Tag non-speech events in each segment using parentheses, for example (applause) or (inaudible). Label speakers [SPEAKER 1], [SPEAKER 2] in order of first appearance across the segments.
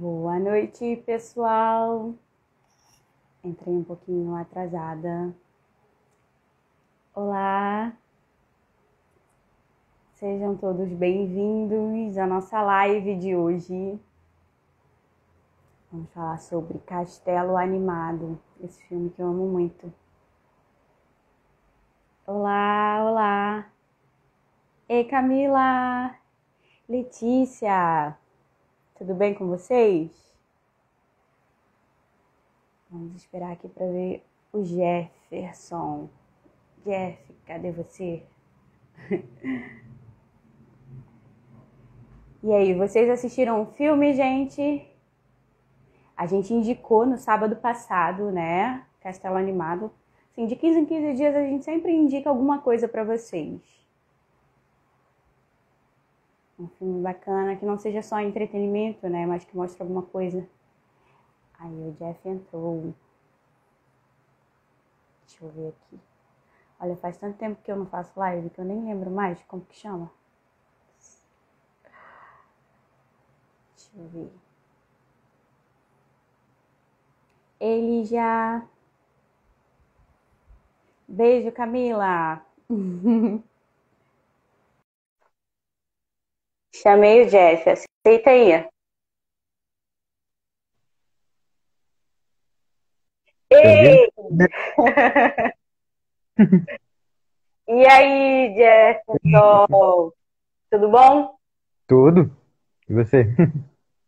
[SPEAKER 1] Boa noite, pessoal. Entrei um pouquinho atrasada. Olá. Sejam todos bem-vindos à nossa live de hoje. Vamos falar sobre Castelo Animado, esse filme que eu amo muito. Olá, olá. Ei, Camila. Letícia. Tudo bem com vocês? Vamos esperar aqui para ver o Jefferson. Jeff, cadê você? (laughs) e aí, vocês assistiram o filme, gente? A gente indicou no sábado passado, né? Castelo Animado. Assim, de 15 em 15 dias a gente sempre indica alguma coisa para vocês. Um filme bacana, que não seja só entretenimento, né? Mas que mostre alguma coisa. Aí o Jeff entrou. Deixa eu ver aqui. Olha, faz tanto tempo que eu não faço live que eu nem lembro mais como que chama. Deixa eu ver. Ele já. Beijo, Camila. (laughs) Chamei o Jeff, aceita aí. Ei! (laughs) e aí, Jefferson? Tudo bom?
[SPEAKER 2] Tudo. E você?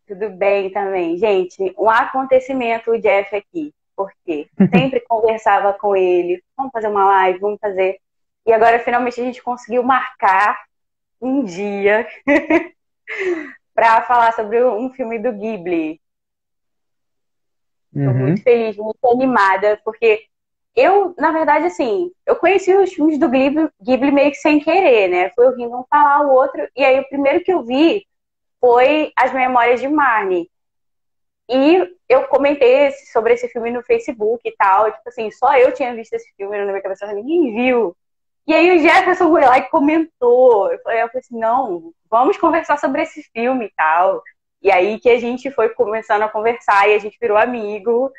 [SPEAKER 1] Tudo bem também. Gente, um acontecimento o Jeff aqui. Porque sempre (laughs) conversava com ele. Vamos fazer uma live, vamos fazer. E agora finalmente a gente conseguiu marcar um dia (laughs) para falar sobre um filme do Ghibli. Estou uhum. muito feliz, muito animada, porque eu, na verdade, assim, eu conheci os filmes do Ghibli, Ghibli meio que sem querer, né? Foi ouvindo um falar o outro, e aí o primeiro que eu vi foi As Memórias de Marnie. E eu comentei sobre esse filme no Facebook e tal, tipo assim, só eu tinha visto esse filme na minha cabeça, ninguém viu. E aí o Jefferson foi lá e comentou. Eu falei, eu falei assim, não, vamos conversar sobre esse filme e tal. E aí que a gente foi começando a conversar e a gente virou amigo,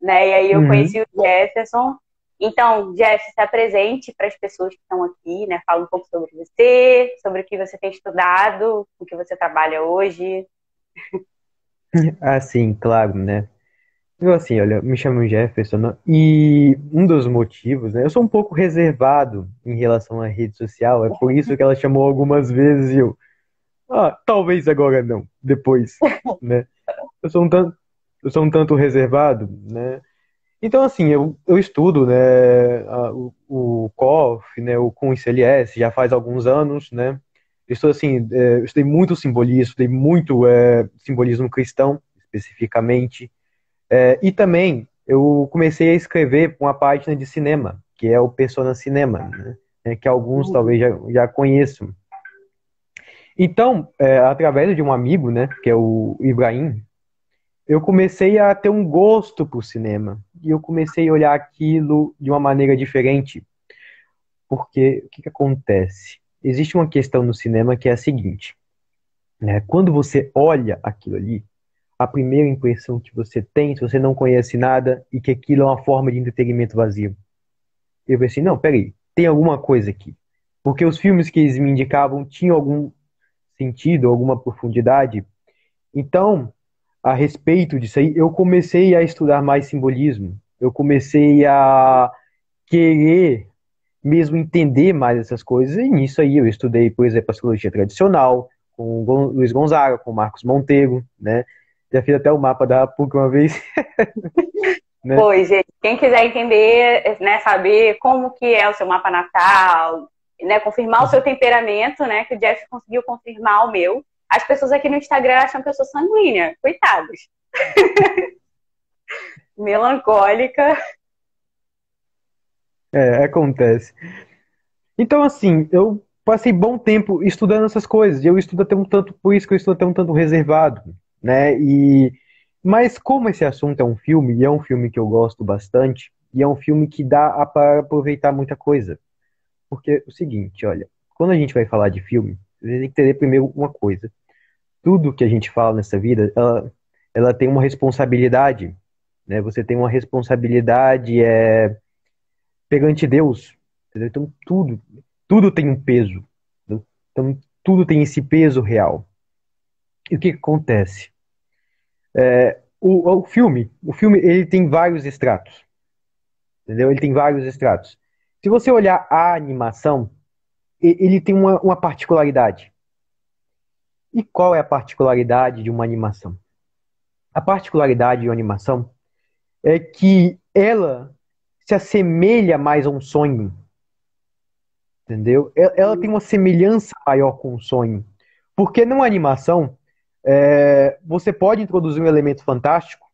[SPEAKER 1] né? E aí eu uhum. conheci o Jefferson. Então, Jeff, está presente para as pessoas que estão aqui, né? Fala um pouco sobre você, sobre o que você tem estudado, o que você trabalha hoje.
[SPEAKER 2] Ah, sim, claro, né? Eu, assim, olha, me chamo Jefferson e um dos motivos, né? Eu sou um pouco reservado em relação à rede social, é por isso que ela chamou algumas vezes e eu. Ah, talvez agora não, depois, (laughs) né? Eu sou um tanto, eu sou um tanto reservado, né? Então, assim, eu, eu estudo, né, a, o, o COF, né, o com ICLS já faz alguns anos, né? Eu estou, assim, é, eu estudei muito simbolismo, estudei muito é, simbolismo cristão, especificamente, é, e também eu comecei a escrever uma página de cinema, que é o Persona Cinema, né? É, que alguns uhum. talvez já, já conheçam. Então, é, através de um amigo, né, que é o Ibrahim, eu comecei a ter um gosto por cinema. E eu comecei a olhar aquilo de uma maneira diferente. Porque o que, que acontece? Existe uma questão no cinema que é a seguinte: né, quando você olha aquilo ali, a primeira impressão que você tem se você não conhece nada e que aquilo é uma forma de entretenimento vazio. Eu pensei, não, peraí, tem alguma coisa aqui. Porque os filmes que eles me indicavam tinham algum sentido, alguma profundidade. Então, a respeito disso aí, eu comecei a estudar mais simbolismo. Eu comecei a querer mesmo entender mais essas coisas. E nisso aí eu estudei, por exemplo, a psicologia tradicional, com o Luiz Gonzaga, com o Marcos Monteiro, né? Já fiz até o mapa da PUC uma vez. (laughs)
[SPEAKER 1] né? Pois, gente. Quem quiser entender, né, saber como que é o seu mapa natal, né, confirmar o seu temperamento, né, que o Jeff conseguiu confirmar o meu. As pessoas aqui no Instagram acham que eu sou sanguínea. Coitados. (laughs) Melancólica.
[SPEAKER 2] É, acontece. Então, assim, eu passei bom tempo estudando essas coisas. E eu estudo até um tanto, por isso que eu estudo até um tanto reservado né? E mas como esse assunto é um filme, e é um filme que eu gosto bastante, e é um filme que dá para aproveitar muita coisa. Porque é o seguinte, olha, quando a gente vai falar de filme, a gente tem que entender primeiro uma coisa. Tudo que a gente fala nessa vida, ela, ela tem uma responsabilidade, né? Você tem uma responsabilidade é, perante Deus, entendeu? Então tudo, tudo tem um peso. Então tudo tem esse peso real. E o que, que acontece? É, o, o filme, o filme ele tem vários estratos, entendeu? Ele tem vários estratos. Se você olhar a animação, ele tem uma, uma particularidade. E qual é a particularidade de uma animação? A particularidade de uma animação é que ela se assemelha mais a um sonho. Entendeu? Ela tem uma semelhança maior com um sonho. Porque numa animação, é, você pode introduzir um elemento fantástico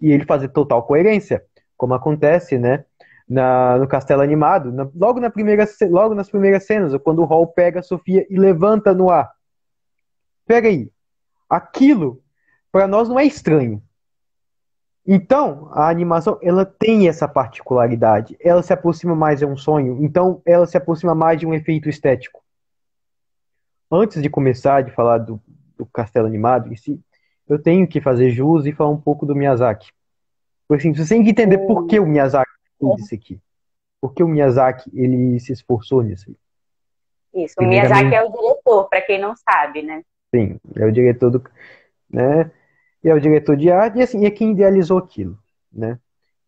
[SPEAKER 2] e ele fazer total coerência, como acontece, né? Na, no castelo animado, na, logo, na primeira, logo nas primeiras cenas, quando o Hall pega a Sofia e levanta no ar. Pega aí, aquilo para nós não é estranho. Então, a animação, ela tem essa particularidade. Ela se aproxima mais de um sonho. Então, ela se aproxima mais de um efeito estético. Antes de começar de falar do, do castelo animado em si, eu tenho que fazer jus e falar um pouco do Miyazaki. Porque assim, você tem que entender por que o Miyazaki fez isso aqui. Por que o Miyazaki ele se esforçou nisso.
[SPEAKER 1] Isso, o Miyazaki é o diretor, para quem não sabe, né?
[SPEAKER 2] Sim, é o diretor do, né? E é o diretor de arte e assim, é quem idealizou aquilo, né?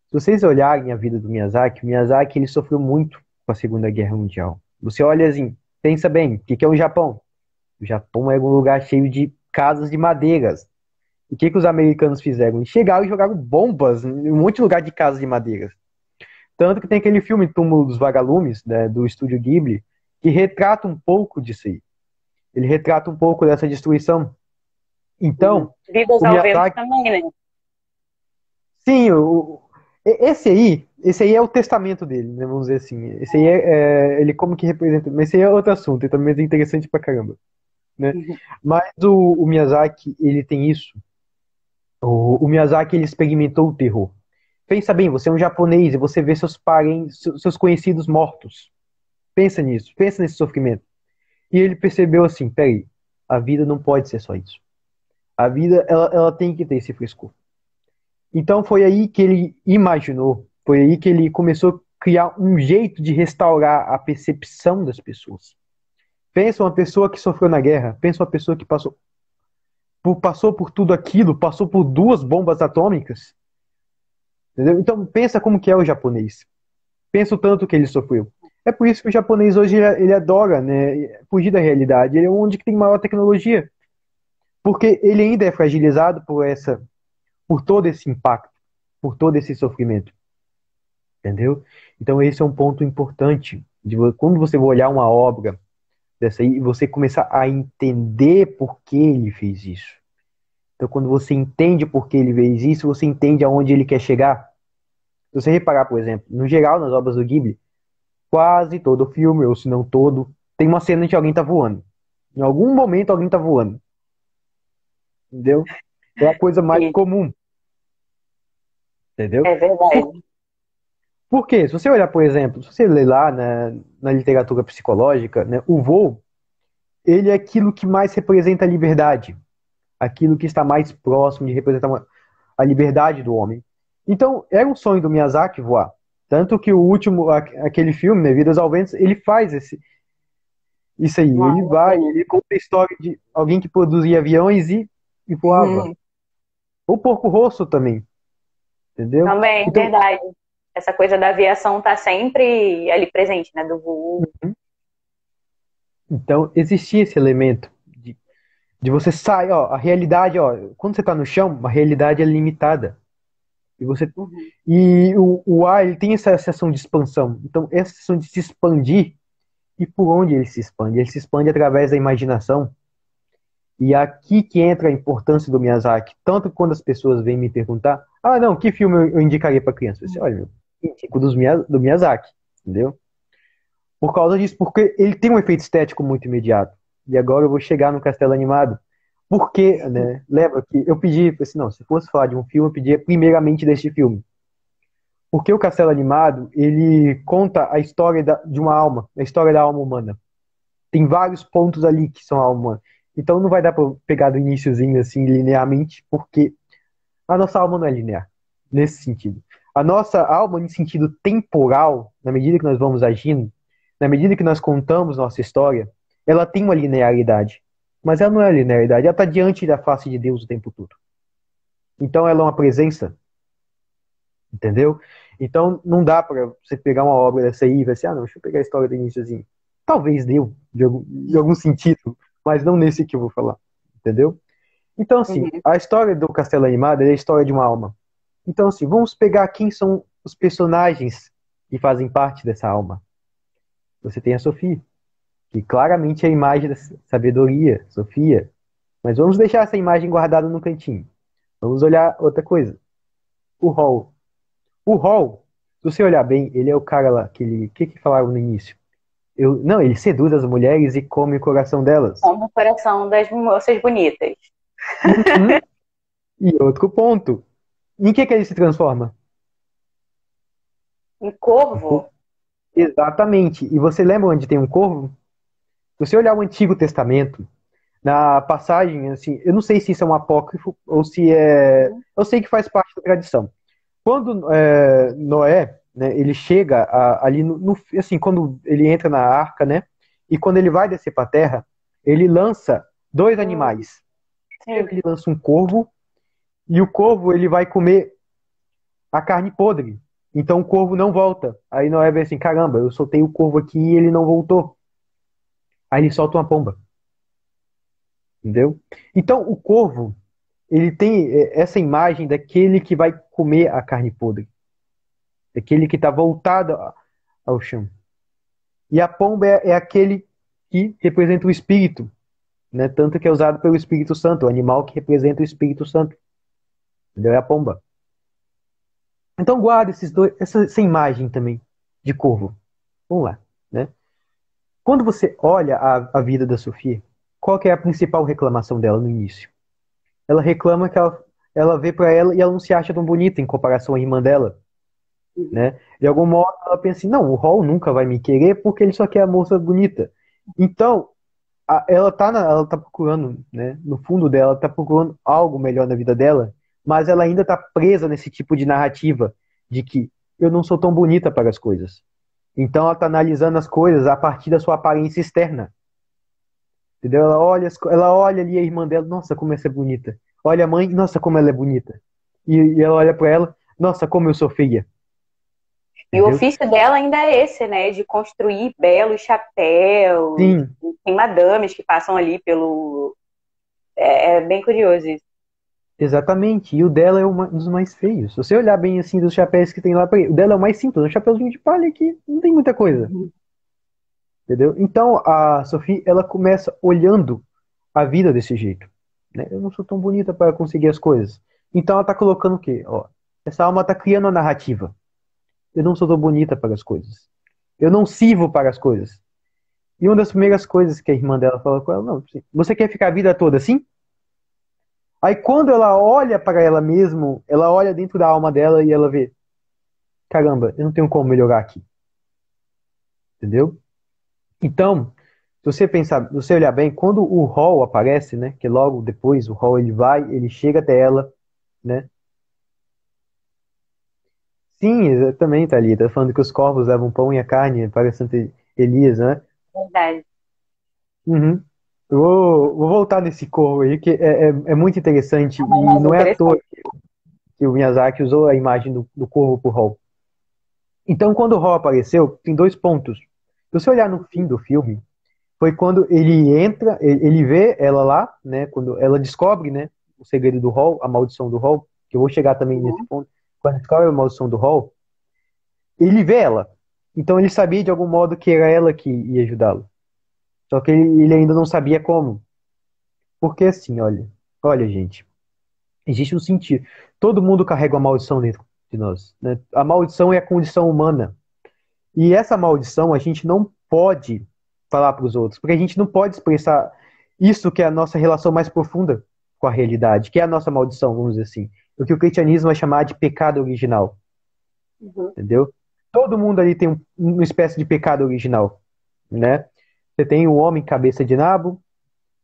[SPEAKER 2] Se vocês olharem a vida do Miyazaki, o Miyazaki ele sofreu muito com a Segunda Guerra Mundial. Você olha assim, pensa bem, o que é o Japão? O Japão era um lugar cheio de casas de madeiras. E o que, que os americanos fizeram? Chegaram e jogaram bombas em um monte de lugar de casas de madeiras. Tanto que tem aquele filme Túmulo dos Vagalumes, né, do estúdio Ghibli, que retrata um pouco disso aí. Ele retrata um pouco dessa destruição. Então.
[SPEAKER 1] Vidas ao Miyazaki... também, né?
[SPEAKER 2] Sim, o, esse aí, esse aí é o testamento dele, né, vamos dizer assim. Esse aí é, é, ele como que representa, mas esse aí é outro assunto, e também é interessante pra caramba. Né? Uhum. Mas o, o, Miyazaki, ele tem isso. O, o, Miyazaki, ele experimentou o terror. Pensa bem, você é um japonês e você vê seus parentes, seus conhecidos mortos. Pensa nisso, pensa nesse sofrimento. E ele percebeu assim, peraí, a vida não pode ser só isso. A vida, ela, ela tem que ter esse frescor. Então foi aí que ele imaginou, foi aí que ele começou a criar um jeito de restaurar a percepção das pessoas. Pensa uma pessoa que sofreu na guerra, pensa uma pessoa que passou por, passou por tudo aquilo, passou por duas bombas atômicas. Entendeu? Então pensa como que é o japonês. Pensa o tanto que ele sofreu. É por isso que o japonês hoje ele, ele adora né, fugir da realidade. Ele é onde que tem maior tecnologia. Porque ele ainda é fragilizado por essa por todo esse impacto, por todo esse sofrimento. Entendeu? Então esse é um ponto importante. De, quando você vai olhar uma obra dessa aí, você começar a entender por que ele fez isso. Então, quando você entende por que ele fez isso, você entende aonde ele quer chegar. Se você reparar, por exemplo, no geral, nas obras do Ghibli, quase todo filme, ou se não todo, tem uma cena em que alguém tá voando. Em algum momento alguém tá voando. Entendeu? É a coisa mais Sim. comum. Entendeu?
[SPEAKER 1] É verdade.
[SPEAKER 2] Por quê? Se você olhar, por exemplo, se você ler lá na, na literatura psicológica, né, o voo, ele é aquilo que mais representa a liberdade. Aquilo que está mais próximo de representar a liberdade do homem. Então, era um sonho do Miyazaki voar. Tanto que o último, aquele filme, né, Vidas ao Vento, ele faz esse, isso aí. Uau. Ele vai, ele conta a história de alguém que produzia aviões e, e voava. Hum. O Porco Rosso também. Entendeu?
[SPEAKER 1] Também, então, verdade essa coisa da aviação tá sempre ali presente, né? Do voo. Uhum.
[SPEAKER 2] Então, existia esse elemento de, de você sair, ó, a realidade, ó, quando você tá no chão, a realidade é limitada. E você uhum. e o, o ar, ele tem essa sensação de expansão. Então, essa sensação de se expandir, e por onde ele se expande? Ele se expande através da imaginação. E aqui que entra a importância do Miyazaki. Tanto quando as pessoas vêm me perguntar, ah, não, que filme eu indicaria para criança? Você, olha, meu, tipo dos do Miyazaki, entendeu? Por causa disso, porque ele tem um efeito estético muito imediato. E agora eu vou chegar no Castelo Animado. Porque, né? Lembra que eu pedi, assim, não, se fosse falar de um filme, eu pedia primeiramente deste filme. Porque o Castelo Animado, ele conta a história da, de uma alma, a história da alma humana. Tem vários pontos ali que são a alma humana. Então não vai dar pra pegar do iníciozinho, assim, linearmente, porque A nossa alma não é linear, nesse sentido. A nossa alma, em sentido temporal, na medida que nós vamos agindo, na medida que nós contamos nossa história, ela tem uma linearidade. Mas ela não é linearidade, ela está diante da face de Deus o tempo todo. Então ela é uma presença. Entendeu? Então não dá para você pegar uma obra dessa aí e ver assim, ah, não, deixa eu pegar a história do iníciozinho. Talvez deu, de algum, de algum sentido, mas não nesse que eu vou falar. Entendeu? Então, assim, uhum. a história do Castelo Animado é a história de uma alma. Então, assim, vamos pegar quem são os personagens que fazem parte dessa alma. Você tem a Sofia, que claramente é a imagem da sabedoria, Sofia. Mas vamos deixar essa imagem guardada no cantinho. Vamos olhar outra coisa. O Hall. O Hall, se você olhar bem, ele é o cara lá, que ele. O que, que falaram no início? Eu, não, ele seduz as mulheres e come o coração delas.
[SPEAKER 1] Come o coração das moças bonitas.
[SPEAKER 2] Uhum. (laughs) e outro ponto. Em que, que ele se transforma?
[SPEAKER 1] Em corvo?
[SPEAKER 2] Exatamente. E você lembra onde tem um corvo? Se você olhar o Antigo Testamento, na passagem, assim, eu não sei se isso é um apócrifo ou se é. Eu sei que faz parte da tradição. Quando é, Noé, né, ele chega a, ali no, no, assim, quando ele entra na arca, né, e quando ele vai descer para a terra, ele lança dois hum. animais. Ele lança um corvo e o corvo ele vai comer a carne podre. Então o corvo não volta. Aí Noé vê assim, caramba, eu soltei o corvo aqui e ele não voltou. Aí ele solta uma pomba. Entendeu? Então o corvo, ele tem é, essa imagem daquele que vai comer a carne podre. Daquele que está voltado ao chão. E a pomba é, é aquele que representa o espírito. Né? Tanto que é usado pelo Espírito Santo, o animal que representa o Espírito Santo. Entendeu? É a pomba. Então guarda esses dois, essa, essa imagem também de corvo. Vamos lá, né? Quando você olha a, a vida da Sofia, qual é a principal reclamação dela no início? Ela reclama que ela, ela vê para ela e ela não se acha tão bonita em comparação à irmã dela. Né? De algum modo ela pensa assim, não, o Hall nunca vai me querer porque ele só quer a moça bonita. Então, a, ela tá na, ela tá procurando, né? No fundo dela, ela tá procurando algo melhor na vida dela mas ela ainda está presa nesse tipo de narrativa de que eu não sou tão bonita para as coisas. Então ela está analisando as coisas a partir da sua aparência externa. Entendeu? Ela olha, ela olha ali a irmã dela, nossa, como essa é bonita. Olha a mãe, nossa, como ela é bonita. E, e ela olha para ela, nossa, como eu sou feia.
[SPEAKER 1] E o ofício dela ainda é esse, né? De construir belos chapéus. Sim. Tem madames que passam ali pelo. É, é bem curioso isso.
[SPEAKER 2] Exatamente. E o dela é um dos mais feios. Se você olhar bem assim dos chapéus que tem lá, o dela é o mais simples, é um chapéuzinho de palha que não tem muita coisa. Entendeu? Então a Sophie, ela começa olhando a vida desse jeito. Né? Eu não sou tão bonita para conseguir as coisas. Então ela tá colocando o quê? Ó, essa alma tá criando a narrativa. Eu não sou tão bonita para as coisas. Eu não sirvo para as coisas. E uma das primeiras coisas que a irmã dela falou com ela, não, você quer ficar a vida toda assim? Aí quando ela olha para ela mesma, ela olha dentro da alma dela e ela vê: caramba, eu não tenho como melhorar aqui. Entendeu? Então, se você pensar, se você olhar bem, quando o Hall aparece, né, que logo depois o Hall ele vai, ele chega até ela, né? Sim, exatamente, ali. Tá falando que os corvos levam pão e a carne para Santa Elias, né?
[SPEAKER 1] Verdade.
[SPEAKER 2] Uhum. Eu vou, vou voltar nesse corvo aí, que é, é, é muito interessante. E não é à toa que, que, o Miyazaki usou a imagem do, do corvo pro Hall. Então, quando o Hall apareceu, tem dois pontos. Se você olhar no fim do filme, foi quando ele entra, ele, ele vê ela lá, né? Quando ela descobre, né? O segredo do Hall, a maldição do Hall, que eu vou chegar também uhum. nesse ponto. Quando descobre a maldição do Hall, ele vê ela. Então ele sabia de algum modo que era ela que ia ajudá-lo. Só que ele, ele ainda não sabia como. Porque assim, olha, olha, gente, existe um sentido. Todo mundo carrega uma maldição dentro de nós. Né? A maldição é a condição humana. E essa maldição a gente não pode falar para os outros, porque a gente não pode expressar isso que é a nossa relação mais profunda com a realidade, que é a nossa maldição, vamos dizer assim. O que o cristianismo vai chamar de pecado original. Uhum. Entendeu? Todo mundo ali tem um, uma espécie de pecado original, né? Você tem o homem cabeça de nabo,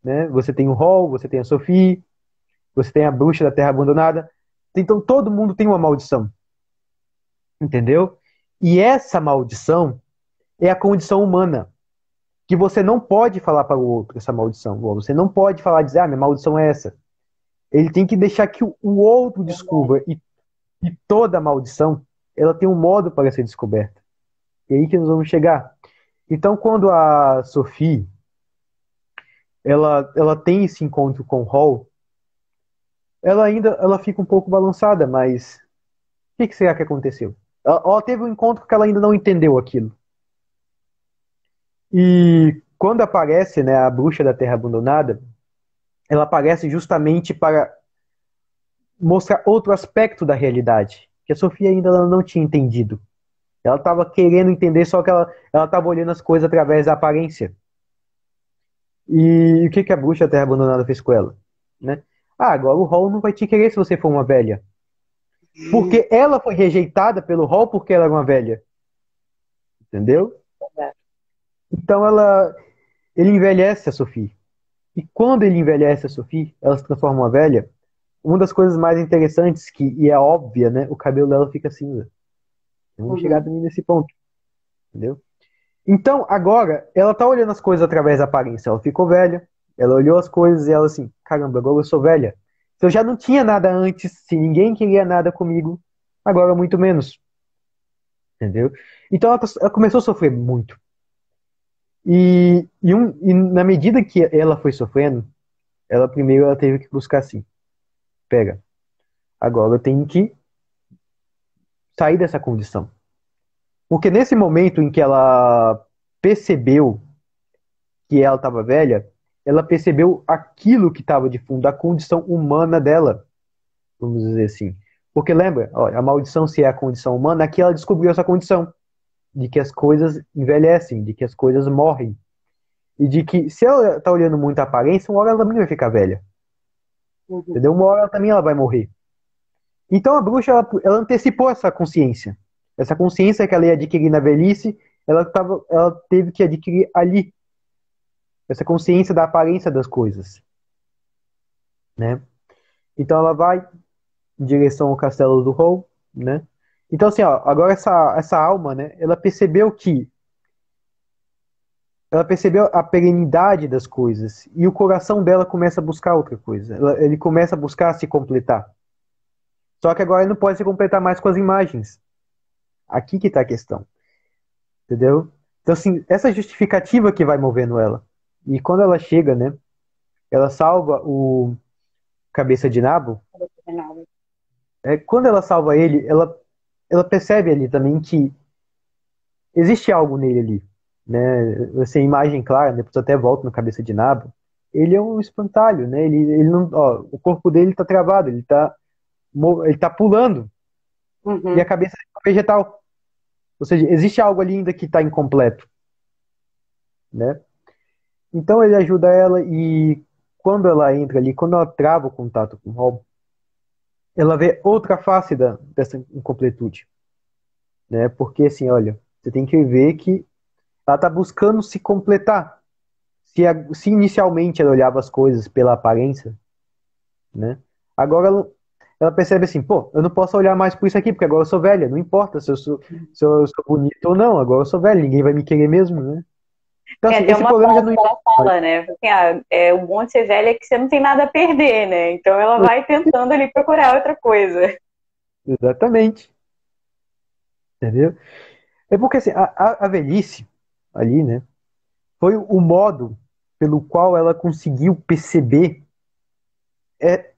[SPEAKER 2] né? Você tem o Hall, você tem a Sophie, você tem a bruxa da Terra Abandonada. Então todo mundo tem uma maldição. Entendeu? E essa maldição é a condição humana. Que você não pode falar para o outro essa maldição. Você não pode falar, dizer, ah, minha maldição é essa. Ele tem que deixar que o outro descubra. E, e toda maldição, ela tem um modo para ser descoberta. E é aí que nós vamos chegar. Então, quando a Sophie ela, ela tem esse encontro com Hall, ela ainda ela fica um pouco balançada, mas o que, que será que aconteceu? Ela, ela teve um encontro que ela ainda não entendeu aquilo. E quando aparece né, a bruxa da Terra Abandonada, ela aparece justamente para mostrar outro aspecto da realidade, que a Sofia ainda não tinha entendido. Ela estava querendo entender, só que ela estava olhando as coisas através da aparência. E o que, que a bruxa Terra Abandonada fez com ela? Né? Ah, agora o Hall não vai te querer se você for uma velha. Porque ela foi rejeitada pelo Hall porque ela era uma velha. Entendeu? Então ela, ele envelhece a Sophie. E quando ele envelhece a Sophie, ela se transforma uma velha. Uma das coisas mais interessantes que e é óbvia, né? O cabelo dela fica cinza. Vamos uhum. chegar também nesse ponto. Entendeu? Então, agora, ela tá olhando as coisas através da aparência. Ela ficou velha, ela olhou as coisas e ela assim, caramba, agora eu sou velha. Se eu já não tinha nada antes, se ninguém queria nada comigo, agora muito menos. Entendeu? Então ela, ela começou a sofrer muito. E, e, um, e, na medida que ela foi sofrendo, ela primeiro ela teve que buscar assim, pega, agora eu tenho que sair dessa condição. Porque nesse momento em que ela percebeu que ela estava velha, ela percebeu aquilo que estava de fundo, a condição humana dela, vamos dizer assim. Porque lembra, ó, a maldição se é a condição humana, aqui ela descobriu essa condição de que as coisas envelhecem, de que as coisas morrem. E de que se ela está olhando muito a aparência, uma hora ela também vai ficar velha. Uhum. Entendeu? Uma hora ela também ela vai morrer. Então a bruxa ela, ela antecipou essa consciência. Essa consciência que ela ia adquirir na velhice, ela, tava, ela teve que adquirir ali. Essa consciência da aparência das coisas. Né? Então ela vai em direção ao castelo do Hall, né? Então, assim, ó, agora essa, essa alma, né, ela percebeu que ela percebeu a perenidade das coisas e o coração dela começa a buscar outra coisa. Ela, ele começa a buscar se completar. Só que agora não pode se completar mais com as imagens. Aqui que está a questão. Entendeu? Então, assim, essa justificativa que vai movendo ela. E quando ela chega, né, ela salva o Cabeça de Nabo. É, quando ela salva ele, ela ela percebe ali também que existe algo nele ali, né? Você imagem clara, depois até volta no cabeça de nabo. Ele é um espantalho, né? Ele, ele não, ó, o corpo dele está travado, ele está ele tá pulando uhum. e a cabeça é vegetal. Ou seja, existe algo ali ainda que está incompleto, né? Então ele ajuda ela e quando ela entra ali, quando ela trava o contato com o Rob, ela vê outra face da, dessa incompletude. Né? Porque, assim, olha, você tem que ver que ela está buscando se completar. Se, a, se, inicialmente ela olhava as coisas pela aparência, né? agora ela, ela, percebe assim, pô, eu não posso olhar mais por isso aqui, porque agora eu sou velha, não importa se eu sou, se eu sou bonita ou não, agora eu sou velha, ninguém vai me querer mesmo, né?
[SPEAKER 1] Então, é, assim, uma problema não... ela fala, né? Assim, ah, é, o bom de ser velha é que você não tem nada a perder, né? Então ela vai tentando ali procurar outra coisa.
[SPEAKER 2] Exatamente. Entendeu? É porque assim, a, a velhice ali, né? Foi o modo pelo qual ela conseguiu perceber. É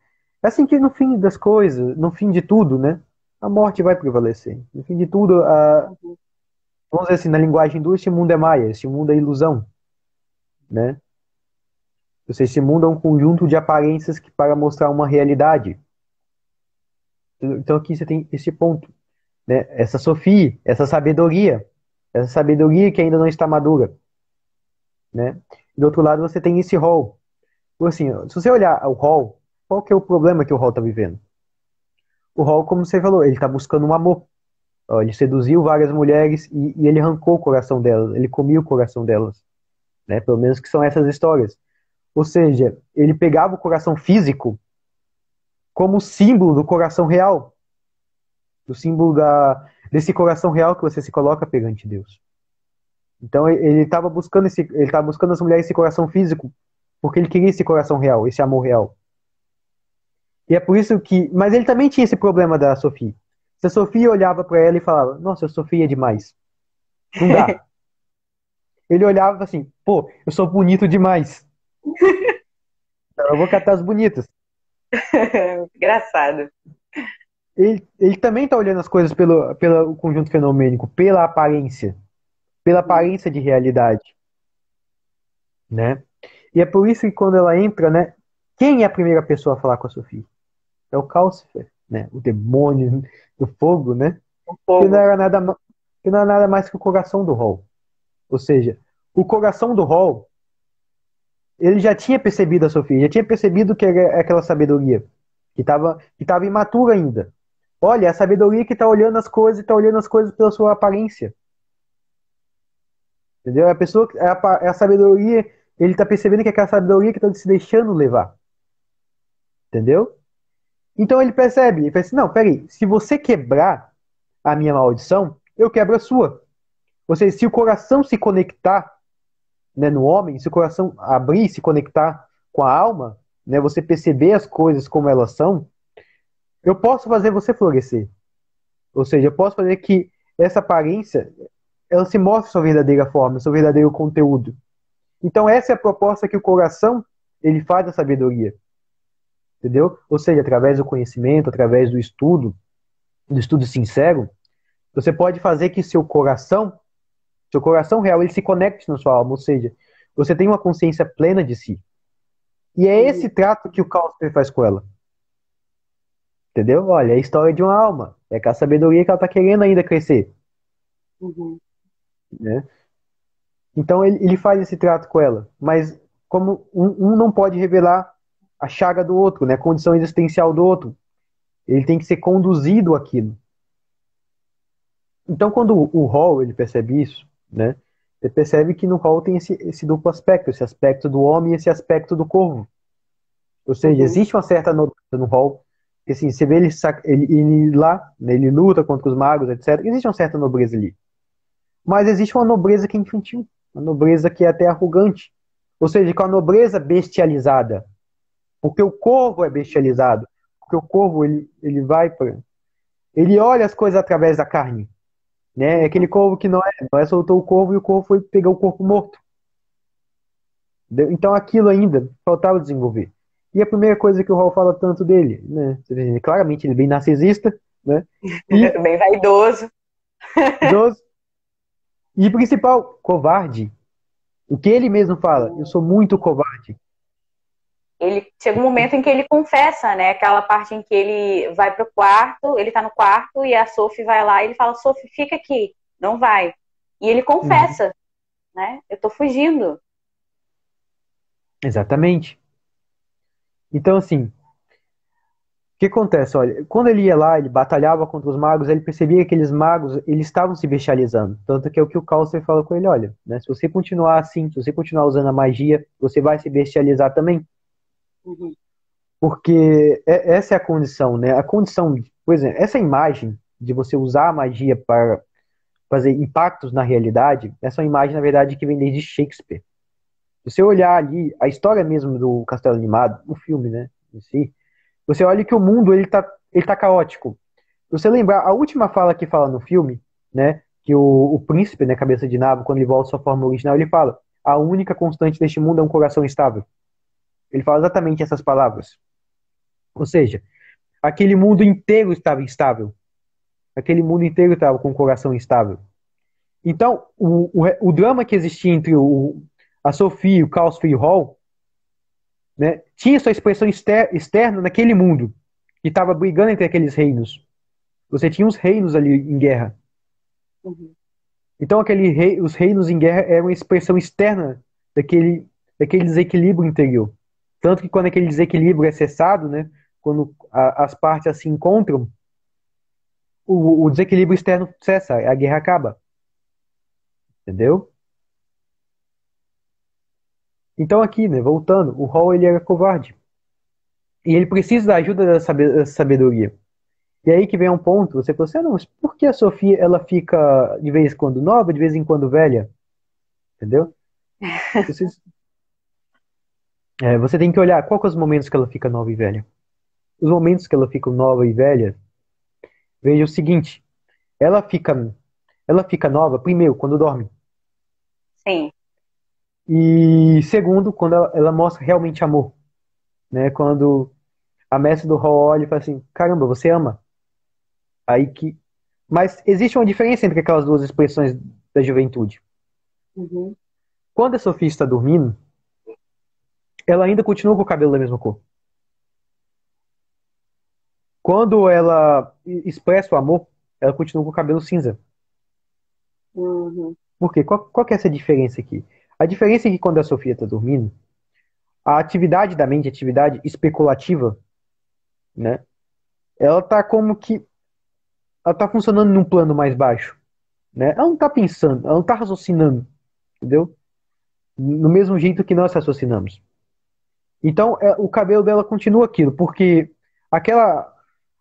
[SPEAKER 2] assim que no fim das coisas, no fim de tudo, né? A morte vai prevalecer. No fim de tudo, a, vamos dizer assim, na linguagem do esse mundo é maia, esse mundo é ilusão, né? Ou seja, esse mundo é um conjunto de aparências que para mostrar uma realidade. Então aqui você tem esse ponto, né? Essa Sofia, essa sabedoria, essa sabedoria que ainda não está madura, né? Do outro lado você tem esse rol. Assim, se você olhar o rol, qual que é o problema que o rol está vivendo? O rol, como você falou, ele está buscando um amor. Ele seduziu várias mulheres e, e, ele arrancou o coração delas, ele comia o coração delas. Né? Pelo menos que são essas histórias. Ou seja, ele pegava o coração físico como símbolo do coração real. Do símbolo da, desse coração real que você se coloca perante Deus. Então ele estava buscando esse, ele estava buscando as mulheres esse coração físico, porque ele queria esse coração real, esse amor real. E é por isso que, mas ele também tinha esse problema da Sofia. Se a Sofia olhava para ela e falava: "Nossa, a Sofia é demais". Não dá. (laughs) ele olhava assim: "Pô, eu sou bonito demais". Então, eu vou catar as bonitas. (laughs)
[SPEAKER 1] Engraçado.
[SPEAKER 2] Ele, ele também está olhando as coisas pelo, pelo conjunto fenomênico, pela aparência pela aparência de realidade, né? E é por isso que quando ela entra, né, quem é a primeira pessoa a falar com a Sofia? É o Calcifer, né? O demônio do fogo, né? Fogo. Que não era nada, que não era nada mais que o coração do Hall. Ou seja, o coração do Hall, ele já tinha percebido a Sofia, já tinha percebido que era aquela sabedoria que estava que tava imatura ainda. Olha, a sabedoria que está olhando as coisas, está olhando as coisas pela sua aparência. Entendeu? É a pessoa, é a, é a sabedoria, ele está percebendo que é aquela sabedoria que está se deixando levar. Entendeu? Então ele percebe, ele pensa assim, não, peraí, se você quebrar a minha maldição, eu quebro a sua. Ou seja, se o coração se conectar né, no homem, se o coração abrir, se conectar com a alma, né, você perceber as coisas como elas são, eu posso fazer você florescer. Ou seja, eu posso fazer que essa aparência ela se mostra sua verdadeira forma, seu verdadeiro conteúdo. Então essa é a proposta que o coração ele faz da sabedoria. Entendeu? Ou seja, através do conhecimento, através do estudo, do estudo sincero, você pode fazer que seu coração, seu coração real, ele se conecte na sua alma, ou seja, você tem uma consciência plena de si. E é esse trato que o Causper faz com ela. Entendeu? Olha, é a história de uma alma. É com a sabedoria que ela está querendo ainda crescer. Uhum né? Então ele, ele faz esse trato com ela, mas como um, um não pode revelar a chaga do outro, né? A condição existencial do outro, ele tem que ser conduzido aquilo. Então quando o, Hall ele percebe isso, né? Ele percebe que no Hall tem esse, esse duplo aspecto, esse aspecto do homem e esse aspecto do corvo. Ou seja, uhum. existe uma certa nobreza no Hall, que assim, você vê ele, ele, ele lá, né, ele luta contra os magos, etc. Existe uma certa nobreza ali. Mas existe uma nobreza que é infantil, uma nobreza que é até arrogante. Ou seja, com a nobreza bestializada. Porque o corvo é bestializado. Porque o corvo, ele, ele vai para. Ele olha as coisas através da carne. Né? É aquele corvo que não é. Não é soltou o corvo e o corvo foi pegar o corpo morto. Então aquilo ainda faltava desenvolver. E a primeira coisa que o Hall fala tanto dele, né? Claramente ele é bem narcisista, né?
[SPEAKER 1] E, (laughs) bem vaidoso. (laughs)
[SPEAKER 2] Vaidoso. E principal, covarde. O que ele mesmo fala, eu sou muito covarde.
[SPEAKER 1] Ele chega um momento em que ele confessa, né? Aquela parte em que ele vai pro quarto, ele tá no quarto e a Sophie vai lá e ele fala: Sophie, fica aqui, não vai. E ele confessa, uhum. né? Eu tô fugindo.
[SPEAKER 2] Exatamente. Então, assim, o que acontece? Olha, quando ele ia lá, ele batalhava contra os magos, ele percebia que aqueles magos eles estavam se bestializando. Tanto que é o que o Calcer fala com ele: olha, né, se você continuar assim, se você continuar usando a magia, você vai se bestializar também. Porque é, essa é a condição, né? A condição, por exemplo, essa imagem de você usar a magia para fazer impactos na realidade, essa é uma imagem, na verdade, que vem desde Shakespeare. Se você olhar ali, a história mesmo do Castelo Animado, o filme, né, em si, você olha que o mundo ele tá, ele tá caótico. Você lembrar, a última fala que fala no filme, né, que o, o príncipe, né, cabeça de nabo, quando ele volta à sua forma original, ele fala: a única constante deste mundo é um coração estável. Ele fala exatamente essas palavras. Ou seja, aquele mundo inteiro estava instável. Aquele mundo inteiro estava com o coração instável. Então, o, o, o drama que existia entre o, a Sophie, o Caos e o Hall né, tinha sua expressão externa naquele mundo que estava brigando entre aqueles reinos. Você tinha os reinos ali em guerra. Uhum. Então aquele rei, os reinos em guerra eram uma expressão externa daquele, daquele desequilíbrio interior. Tanto que quando aquele desequilíbrio é cessado, né, quando a, as partes se encontram, o, o desequilíbrio externo cessa, a guerra acaba. Entendeu? Então aqui, né, voltando, o Hall ele era covarde. E ele precisa da ajuda da sabedoria. E aí que vem um ponto, você fala assim, ah, não, mas por que a Sofia ela fica de vez em quando nova, de vez em quando velha? Entendeu? (laughs) é, você tem que olhar qual que é os momentos que ela fica nova e velha. Os momentos que ela fica nova e velha, veja o seguinte, ela fica, ela fica nova, primeiro, quando dorme.
[SPEAKER 1] Sim.
[SPEAKER 2] E segundo, quando ela, ela mostra realmente amor. Né? Quando a mestre do Hall olha e fala assim, caramba, você ama. Aí que. Mas existe uma diferença entre aquelas duas expressões da juventude.
[SPEAKER 1] Uhum.
[SPEAKER 2] Quando a Sofia está dormindo, ela ainda continua com o cabelo da mesma cor. Quando ela expressa o amor, ela continua com o cabelo cinza.
[SPEAKER 1] Uhum.
[SPEAKER 2] Por quê? Qual, qual que é essa diferença aqui? A diferença é que quando a Sofia está dormindo, a atividade da mente, a atividade especulativa, né? Ela está como que ela está funcionando num plano mais baixo, né? Ela não está pensando, ela não está raciocinando, entendeu? No mesmo jeito que nós raciocinamos. Então, é, o cabelo dela continua aquilo, porque aquela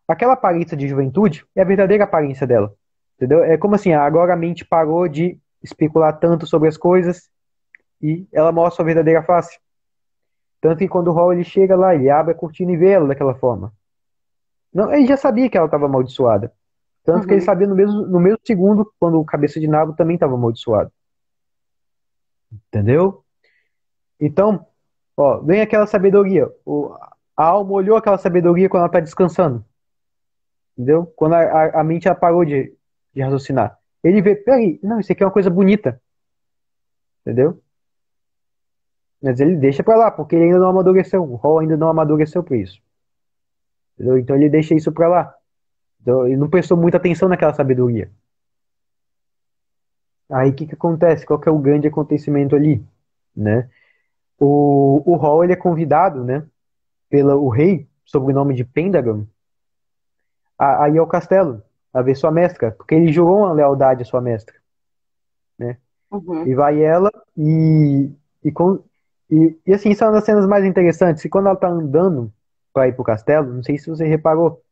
[SPEAKER 2] aquela aparência de juventude é a verdadeira aparência dela. Entendeu? É como assim, agora a mente parou de especular tanto sobre as coisas e ela mostra a verdadeira face. Tanto que quando o Hall ele chega lá, ele abre a cortina e vê ela daquela forma. Não, ele já sabia que ela estava amaldiçoada. Tanto uhum. que ele uhum. sabia no mesmo, no mesmo segundo, quando o cabeça de nabo também estava amaldiçoado. Entendeu? Então, ó, vem aquela sabedoria. O, a alma olhou aquela sabedoria quando ela está descansando. Entendeu? Quando a, a, a mente parou de, de raciocinar. Ele vê, peraí, não, isso aqui é uma coisa bonita. Entendeu? Mas ele deixa pra lá, porque ele ainda não amadureceu. O Hall ainda não amadureceu pra isso. Entendeu? Então ele deixa isso pra lá. Então, ele não prestou muita atenção naquela sabedoria. Aí o que, que acontece? Qual que é o grande acontecimento ali? Né? O, o Hall ele é convidado né, pelo rei, sob o nome de Pendragon, a, a ir ao castelo, a ver sua mestra, porque ele jurou uma lealdade à sua mestra. Né?
[SPEAKER 1] Uhum.
[SPEAKER 2] E vai ela e, e, com, e, e assim, uma das cenas mais interessantes. E quando ela tá andando para ir pro castelo, não sei se você reparou,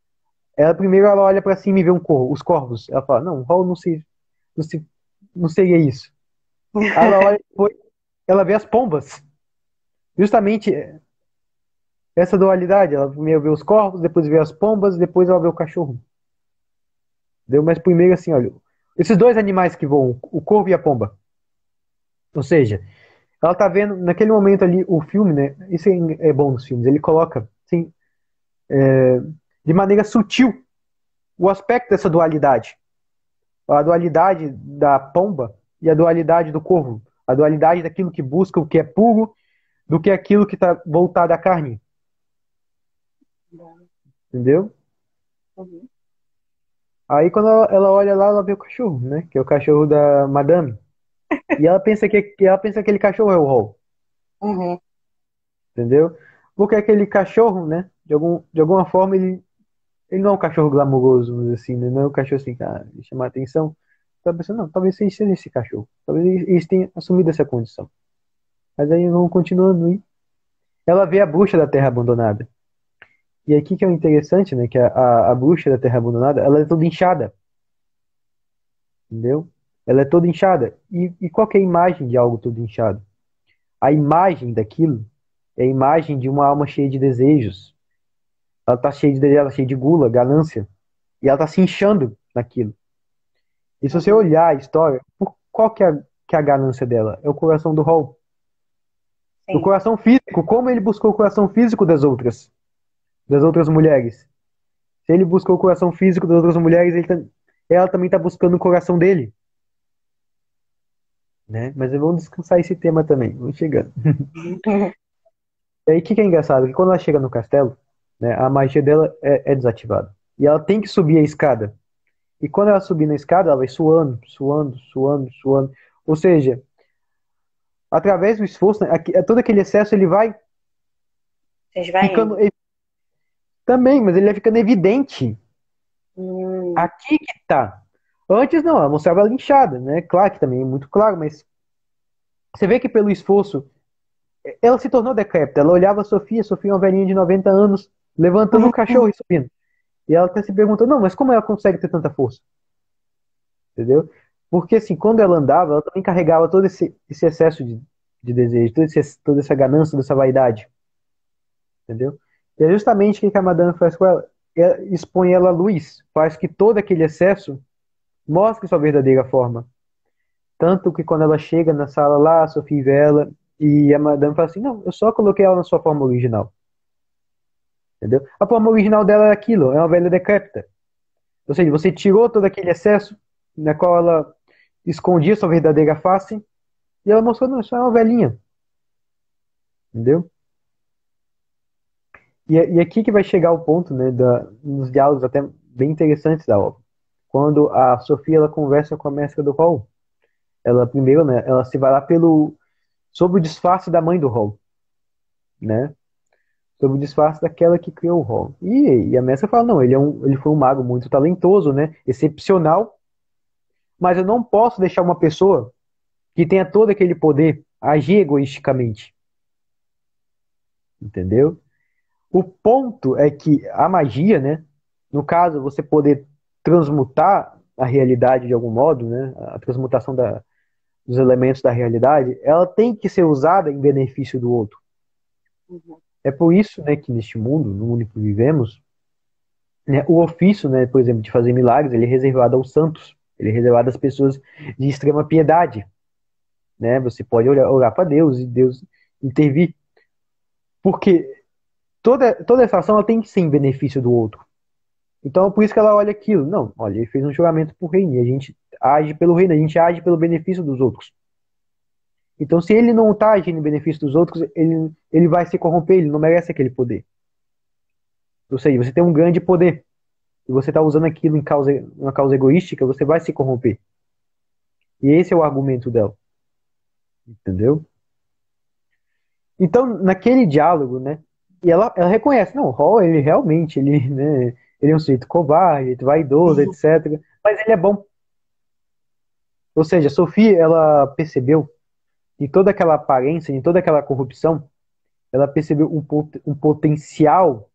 [SPEAKER 2] ela primeiro ela olha para cima e vê um corvo, os corvos. Ela fala, não, Hall não se, não se, não seria isso. (laughs) ela olha depois, ela vê as pombas. Justamente essa dualidade, ela primeiro vê os corvos, depois vê as pombas, depois ela vê o cachorro. Deu, mas primeiro assim, olha, esses dois animais que voam, o corvo e a pomba. Ou seja, ela tá vendo naquele momento ali o filme, né? Isso é, é bom nos filmes. Ele coloca, assim, é, de maneira sutil o aspecto dessa dualidade. A dualidade da pomba e a dualidade do corvo. A dualidade daquilo que busca o que é puro do que aquilo que está voltado à carne. Entendeu?
[SPEAKER 1] Uhum.
[SPEAKER 2] Aí quando ela, ela, olha lá, ela vê o cachorro, né? Que é o cachorro da madame. E ela pensa que, ela pensa que aquele cachorro é o Hall.
[SPEAKER 1] Uhum.
[SPEAKER 2] Entendeu? Porque aquele cachorro, né? De, algum, de alguma forma, ele, ele não é um cachorro glamuroso, assim, né? Não é um cachorro assim, ah, chamar atenção. Então pensando, não, talvez seja esse cachorro. Talvez eles tenham assumido essa condição. Mas aí vão continuando e ela vê a bruxa da terra abandonada. E aqui que é o interessante, né? Que a, a, a bruxa da terra abandonada, ela é toda inchada. Entendeu? Ela é toda inchada. E, e qual é a imagem de algo todo inchado? A imagem daquilo é a imagem de uma alma cheia de desejos. Ela está cheia de ela tá cheia de gula, ganância. E ela está se inchando naquilo. E se você olhar a história, qual que é, que é a ganância dela? É o coração do Hall. O coração físico, como ele buscou o coração físico das outras, das outras mulheres. Se ele buscou o coração físico das outras mulheres, tá, ela também está buscando o coração dele. Né? Mas vamos descansar esse tema também. Vamos chegando. (laughs) e aí, o que, que é engraçado? Que quando ela chega no castelo, né, a magia dela é, é desativada. E ela tem que subir a escada. E quando ela subir na escada, ela vai suando, suando, suando, suando. Ou seja, através do esforço, né, todo aquele excesso ele vai ficando também, mas ele vai ficando evidente.
[SPEAKER 1] Hum.
[SPEAKER 2] Aqui que tá. Antes não, ela mostrava ela inchada, né? Claro que também é muito claro, mas você vê que pelo esforço ela se tornou decrépita. Ela olhava a Sofia, Sofia é uma velhinha de 90 anos, levantando o cachorro e subindo. E ela até se perguntou, não, mas como ela consegue ter tanta força? Entendeu? Porque assim, quando ela andava, ela também carregava todo esse, esse excesso de, de desejo, todo esse, toda essa ganância, dessa vaidade. Entendeu? E é justamente o que a Madame faz com ela. ela expõe ela à luz, faz que todo aquele excesso mostre sua verdadeira forma. Tanto que quando ela chega na sala lá, a Sofia vê ela, e a Madame fala assim, não, eu só coloquei ela na sua forma original. Entendeu? A forma original dela é aquilo, é uma velha decrépita. Ou seja, você tirou todo aquele excesso na qual ela escondia sua verdadeira face e ela mostrou, não, isso é uma velhinha. Entendeu? E, e aqui que vai chegar o ponto, né, da, nos diálogos até bem interessantes da obra. Quando a Sofia ela conversa com a mestra do Hall, ela primeiro, né, ela se vai lá pelo sob o disfarce da mãe do Hall, né? Sob o disfarce daquela que criou o Hall. E, e a mestra fala, não, ele é um, ele foi um mago muito talentoso, né? Excepcional, mas eu não posso deixar uma pessoa que tenha todo aquele poder agir egoisticamente. Entendeu? O ponto é que a magia, né, no caso, você poder transmutar a realidade de algum modo, né, a transmutação da, dos elementos da realidade, ela tem que ser usada em benefício do outro. Uhum. É por isso, né, que neste mundo, no mundo que vivemos, né, o ofício, né, por exemplo, de fazer milagres, ele é reservado aos santos, ele é reservado às pessoas de extrema piedade, né? Você pode orar, orar para Deus e Deus intervir, porque toda, toda essa ação ela tem que ser em benefício do outro. Então, por isso que ela olha aquilo. Não, olha, ele fez um juramento por reino, e a gente age pelo reino, a gente age pelo benefício dos outros. Então, se ele não está agindo em benefício dos outros, ele, ele vai se corromper, ele não merece aquele poder. Ou seja, você tem um grande poder, e você está usando aquilo em causa, uma causa egoística, você vai se corromper. E esse é o argumento dela. Entendeu? Então, naquele diálogo, né, e ela, ela reconhece, não, o Hall, ele realmente, ele, né, ele é um sujeito covarde, vaidoso, uhum. etc. Mas ele é bom. Ou seja, Sophie, ela percebeu em toda aquela aparência, em toda aquela corrupção, ela percebeu um, um potencial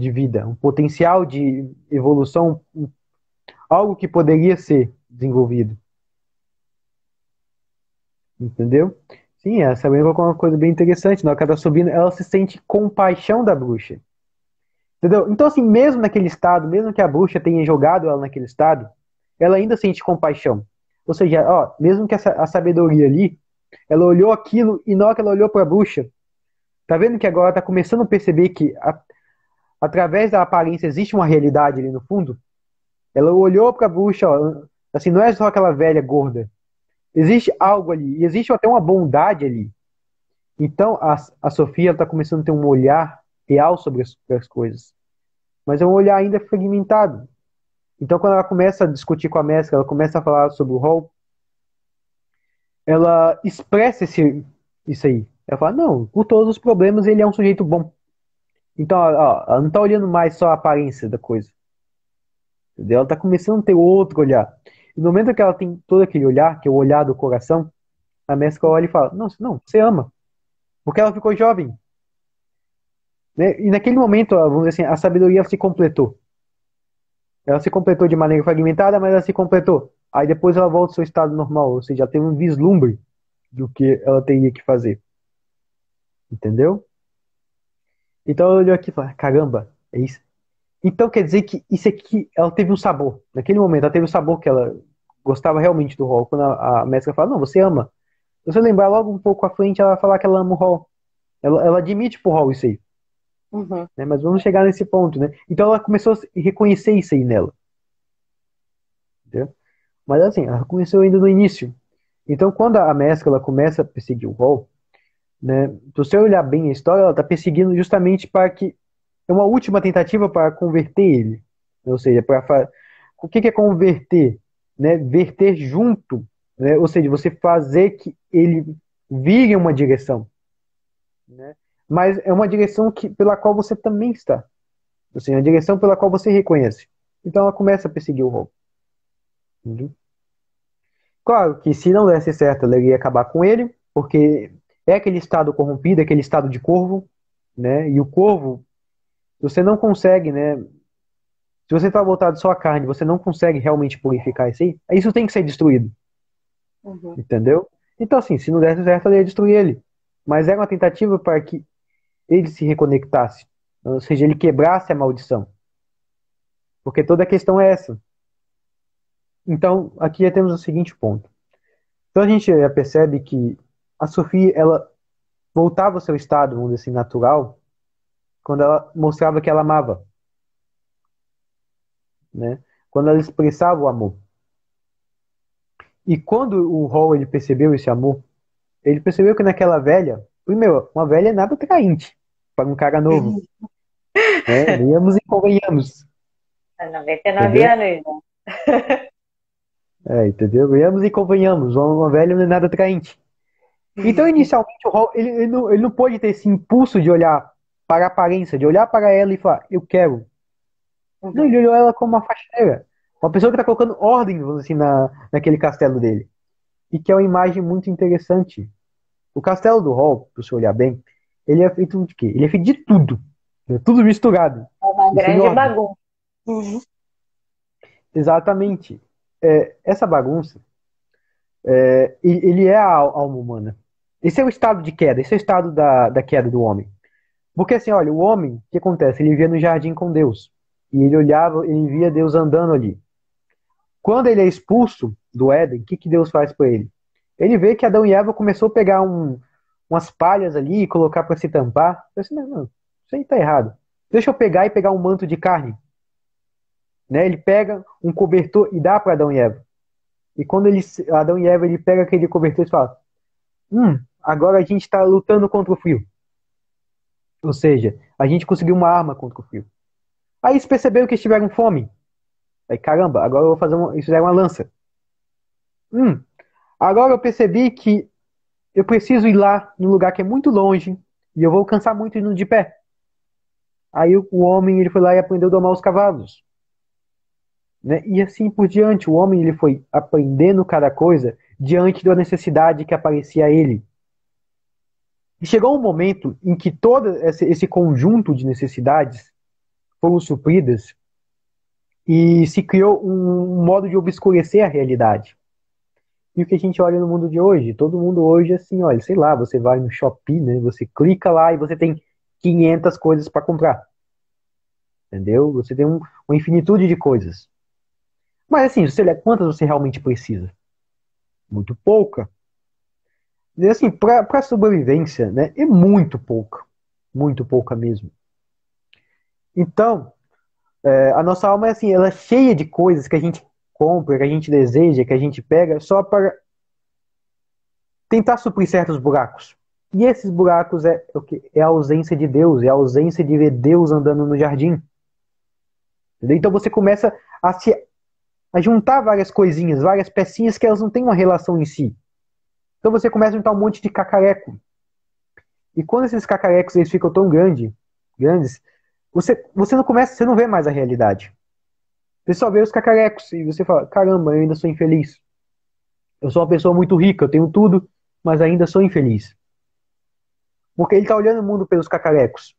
[SPEAKER 2] de vida, um potencial de evolução, algo que poderia ser desenvolvido. Entendeu? Sim, essa com uma coisa bem interessante. Na hora que ela tá subindo, ela se sente compaixão da bruxa. Entendeu? Então, assim, mesmo naquele estado, mesmo que a bruxa tenha jogado ela naquele estado, ela ainda sente compaixão. Ou seja, ó, mesmo que essa, a sabedoria ali, ela olhou aquilo e na hora que ela olhou para a bruxa, tá vendo que agora tá começando a perceber que a, através da aparência existe uma realidade ali no fundo? Ela olhou para a bruxa, assim, não é só aquela velha gorda, Existe algo ali, e existe até uma bondade ali. Então, a, a Sofia está começando a ter um olhar real sobre as, sobre as coisas. Mas é um olhar ainda fragmentado. Então, quando ela começa a discutir com a mestra, ela começa a falar sobre o rol, ela expressa esse, isso aí. Ela fala, não, por todos os problemas ele é um sujeito bom. Então, ó, ela não está olhando mais só a aparência da coisa. Entendeu? Ela está começando a ter outro olhar. E no momento que ela tem todo aquele olhar, que é o olhar do coração, a mestra olha e fala: Não, não, você ama. Porque ela ficou jovem. Né? E naquele momento, vamos dizer assim, a sabedoria se completou. Ela se completou de maneira fragmentada, mas ela se completou. Aí depois ela volta ao seu estado normal, ou seja, ela teve um vislumbre do que ela teria que fazer. Entendeu? Então ela olhou aqui e falou: caramba, é isso. Então quer dizer que isso aqui, ela teve um sabor. Naquele momento, ela teve um sabor que ela gostava realmente do Hall. Quando a, a mestra fala, não, você ama. Se você lembrar logo um pouco à frente, ela vai falar que ela ama o Hall. Ela, ela admite pro Hall isso aí. Uhum. Né? Mas vamos chegar nesse ponto, né? Então ela começou a reconhecer isso aí nela. Entendeu? Mas assim, ela reconheceu ainda no início. Então quando a mestra ela começa a perseguir o Hall, né? Se você olhar bem a história, ela está perseguindo justamente para que é uma última tentativa para converter ele. Ou seja, para o que, é converter? Né? Verter junto, né? ou seja, você fazer que ele vire uma direção. Né? Mas é uma direção que, pela qual você também está. Ou seja, a direção pela qual você reconhece. Então ela começa a perseguir o roubo. Claro que se não desse certo, ela iria acabar com ele, porque é aquele estado corrompido, aquele estado de corvo, né? E o corvo você não consegue, né? Se você está voltado só à carne, você não consegue realmente purificar isso aí, isso tem que ser destruído. Uhum. Entendeu? Então, assim, se não desse certo, ela ia destruir ele. Mas era uma tentativa para que ele se reconectasse. Ou seja, ele quebrasse a maldição. Porque toda a questão é essa. Então, aqui já temos o seguinte ponto. Então a gente já percebe que a Sofia, ela voltava ao seu estado, vamos dizer assim, natural, quando ela mostrava que ela amava. Né? Quando ela expressava o amor. E quando o Hall ele percebeu esse amor, ele percebeu que naquela velha, primeiro, uma velha é nada traente para um cara novo. né? Venhamos e convenhamos.
[SPEAKER 1] 99 anos, né?
[SPEAKER 2] É, entendeu? Venhamos e convenhamos, uma velha não é nada atraente. Então, inicialmente, o Hall, ele, ele, não, ele não pôde ter esse impulso de olhar para a aparência, de olhar para ela e falar, eu quero. Uhum. Não, ele olhou ela como uma faxineira. Uma pessoa que está colocando ordem, vamos assim, na, naquele castelo dele. E que é uma imagem muito interessante. O castelo do Hall, se você olhar bem, ele é feito de quê? Ele é feito de tudo. É tudo misturado.
[SPEAKER 1] É uma grande bagunça. Uhum.
[SPEAKER 2] Exatamente é, essa bagunça, é, ele é a alma humana. Esse é o estado de queda, esse é o estado da, da queda do homem. Porque assim, olha, o homem, o que acontece? Ele vivia no jardim com Deus. E ele olhava, ele via Deus andando ali. Quando ele é expulso do Éden, o que, que Deus faz para ele? Ele vê que Adão e Eva começou a pegar um, umas palhas ali e colocar para se tampar. Eu disse, não, não, isso aí tá errado. Deixa eu pegar e pegar um manto de carne né? Ele pega um cobertor e dá para Adão e Eva. E quando ele, Adão e Eva ele pega aquele cobertor e fala: Hum, agora a gente está lutando contra o frio. Ou seja, a gente conseguiu uma arma contra o frio. Aí eles perceberam que estiveram fome. Aí, caramba, agora eu vou fazer uma, isso é uma lança. Hum, agora eu percebi que eu preciso ir lá num lugar que é muito longe e eu vou cansar muito indo de pé. Aí o homem ele foi lá e aprendeu a domar os cavalos. Né? E assim por diante, o homem ele foi aprendendo cada coisa diante da necessidade que aparecia a ele. E chegou um momento em que todo esse conjunto de necessidades foram supridas e se criou um modo de obscurecer a realidade. E o que a gente olha no mundo de hoje? Todo mundo hoje, assim, olha, sei lá, você vai no shopping, né? Você clica lá e você tem 500 coisas para comprar. Entendeu? Você tem um, uma infinitude de coisas. Mas assim, você olhar quantas você realmente precisa? Muito pouca. E assim, para sobrevivência, né, é muito pouca. Muito pouca mesmo. Então, é, a nossa alma é assim, ela é cheia de coisas que a gente compra, que a gente deseja, que a gente pega, só para tentar suprir certos buracos. E esses buracos é o que? É a ausência de Deus, é a ausência de ver Deus andando no jardim. Entendeu? Então você começa a se a juntar várias coisinhas, várias pecinhas que elas não têm uma relação em si. Então você começa a juntar um monte de cacareco. E quando esses cacarecos eles ficam tão grande, grandes, você, você não começa, você não vê mais a realidade. Você só vê os cacarecos e você fala: caramba, eu ainda sou infeliz. Eu sou uma pessoa muito rica, eu tenho tudo, mas ainda sou infeliz. Porque ele está olhando o mundo pelos cacarecos.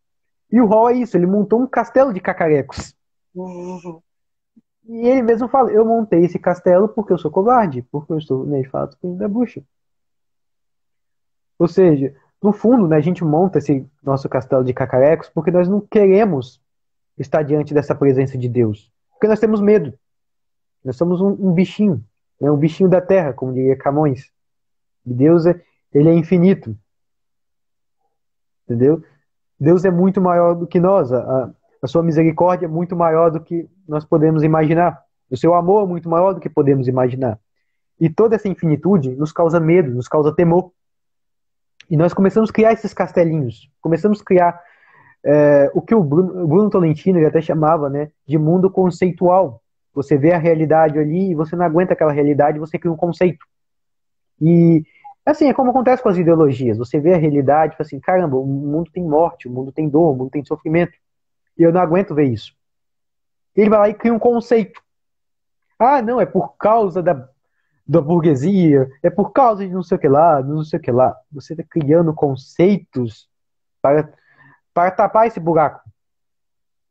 [SPEAKER 2] E o Hall é isso, ele montou um castelo de cacarecos. Uhum. E ele mesmo fala, eu montei esse castelo porque eu sou covarde, porque eu estou, né, de fato, da bucha. Ou seja, no fundo, né, a gente monta esse nosso castelo de cacarecos porque nós não queremos estar diante dessa presença de Deus. Porque nós temos medo. Nós somos um, um bichinho, né, um bichinho da terra, como diria Camões. E Deus, é, ele é infinito. Entendeu? Deus é muito maior do que nós. A, a sua misericórdia é muito maior do que nós podemos imaginar. O seu amor é muito maior do que podemos imaginar. E toda essa infinitude nos causa medo, nos causa temor. E nós começamos a criar esses castelinhos. Começamos a criar é, o que o Bruno, Bruno Tolentino ele até chamava né, de mundo conceitual. Você vê a realidade ali e você não aguenta aquela realidade, você cria um conceito. E assim, é como acontece com as ideologias. Você vê a realidade e fala assim, caramba, o mundo tem morte, o mundo tem dor, o mundo tem sofrimento. E eu não aguento ver isso. Ele vai lá e cria um conceito. Ah, não, é por causa da, da burguesia, é por causa de não sei o que lá, não sei o que lá. Você está criando conceitos para, para tapar esse buraco.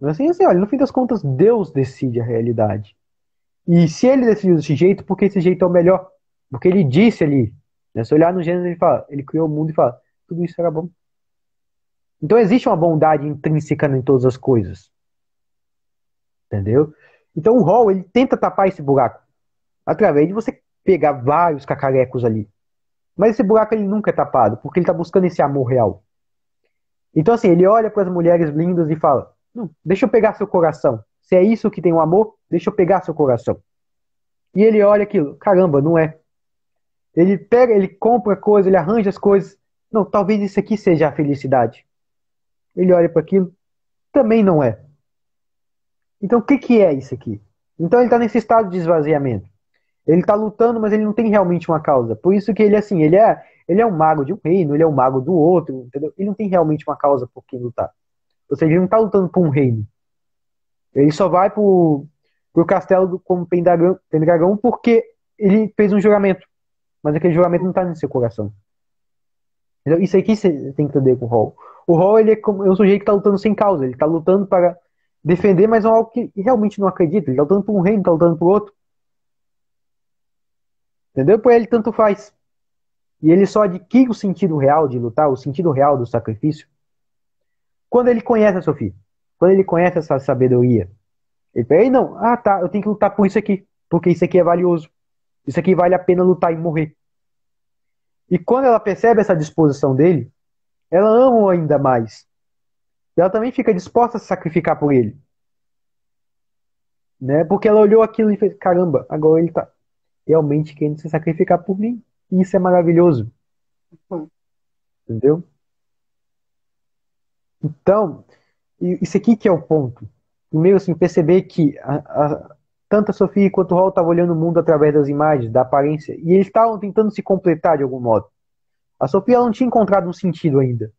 [SPEAKER 2] Mas assim, assim, olha, no fim das contas, Deus decide a realidade. E se ele decidiu desse jeito, porque esse jeito é o melhor? Porque ele disse ali. Né? Se olhar no Gênesis, ele fala, ele criou o mundo e fala, tudo isso era bom. Então existe uma bondade intrínseca em todas as coisas. Entendeu? Então o Hall, ele tenta tapar esse buraco. Através de você pegar vários cacarecos ali. Mas esse buraco ele nunca é tapado, porque ele está buscando esse amor real. Então assim, ele olha para as mulheres lindas e fala, deixa eu pegar seu coração. Se é isso que tem o amor, deixa eu pegar seu coração. E ele olha aquilo, caramba, não é. Ele pega, ele compra coisas, ele arranja as coisas. Não, talvez isso aqui seja a felicidade. Ele olha para aquilo, também não é. Então o que, que é isso aqui? Então ele está nesse estado de esvaziamento. Ele está lutando, mas ele não tem realmente uma causa. Por isso que ele assim, ele é, ele é um mago de um reino, ele é um mago do outro, entendeu? Ele não tem realmente uma causa por quem lutar. Ou seja, ele não está lutando por um reino. Ele só vai pro, pro castelo do, como Pendragão, porque ele fez um juramento. Mas aquele juramento não está no seu coração. Então, isso aqui você tem que entender com o Hall. O Hall ele é, como, é um sujeito que está lutando sem causa. Ele está lutando para defender, mas é algo que realmente não acredita. Ele está lutando por um reino, está lutando por outro. Entendeu? Por ele tanto faz. E ele só adquire o sentido real de lutar, o sentido real do sacrifício, quando ele conhece a Sofia. Quando ele conhece essa sabedoria. Ele pega, não, ah tá, eu tenho que lutar por isso aqui. Porque isso aqui é valioso. Isso aqui vale a pena lutar e morrer. E quando ela percebe essa disposição dele, ela ama ainda mais. E ela também fica disposta a se sacrificar por ele. Né? Porque ela olhou aquilo e fez: caramba, agora ele está realmente querendo se sacrificar por mim. E isso é maravilhoso. Uhum. Entendeu? Então, isso aqui que é o ponto. Primeiro, assim, perceber que a, a, tanto a Sofia quanto o Hall estavam olhando o mundo através das imagens, da aparência, e eles estavam tentando se completar de algum modo. A Sofia não tinha encontrado um sentido ainda.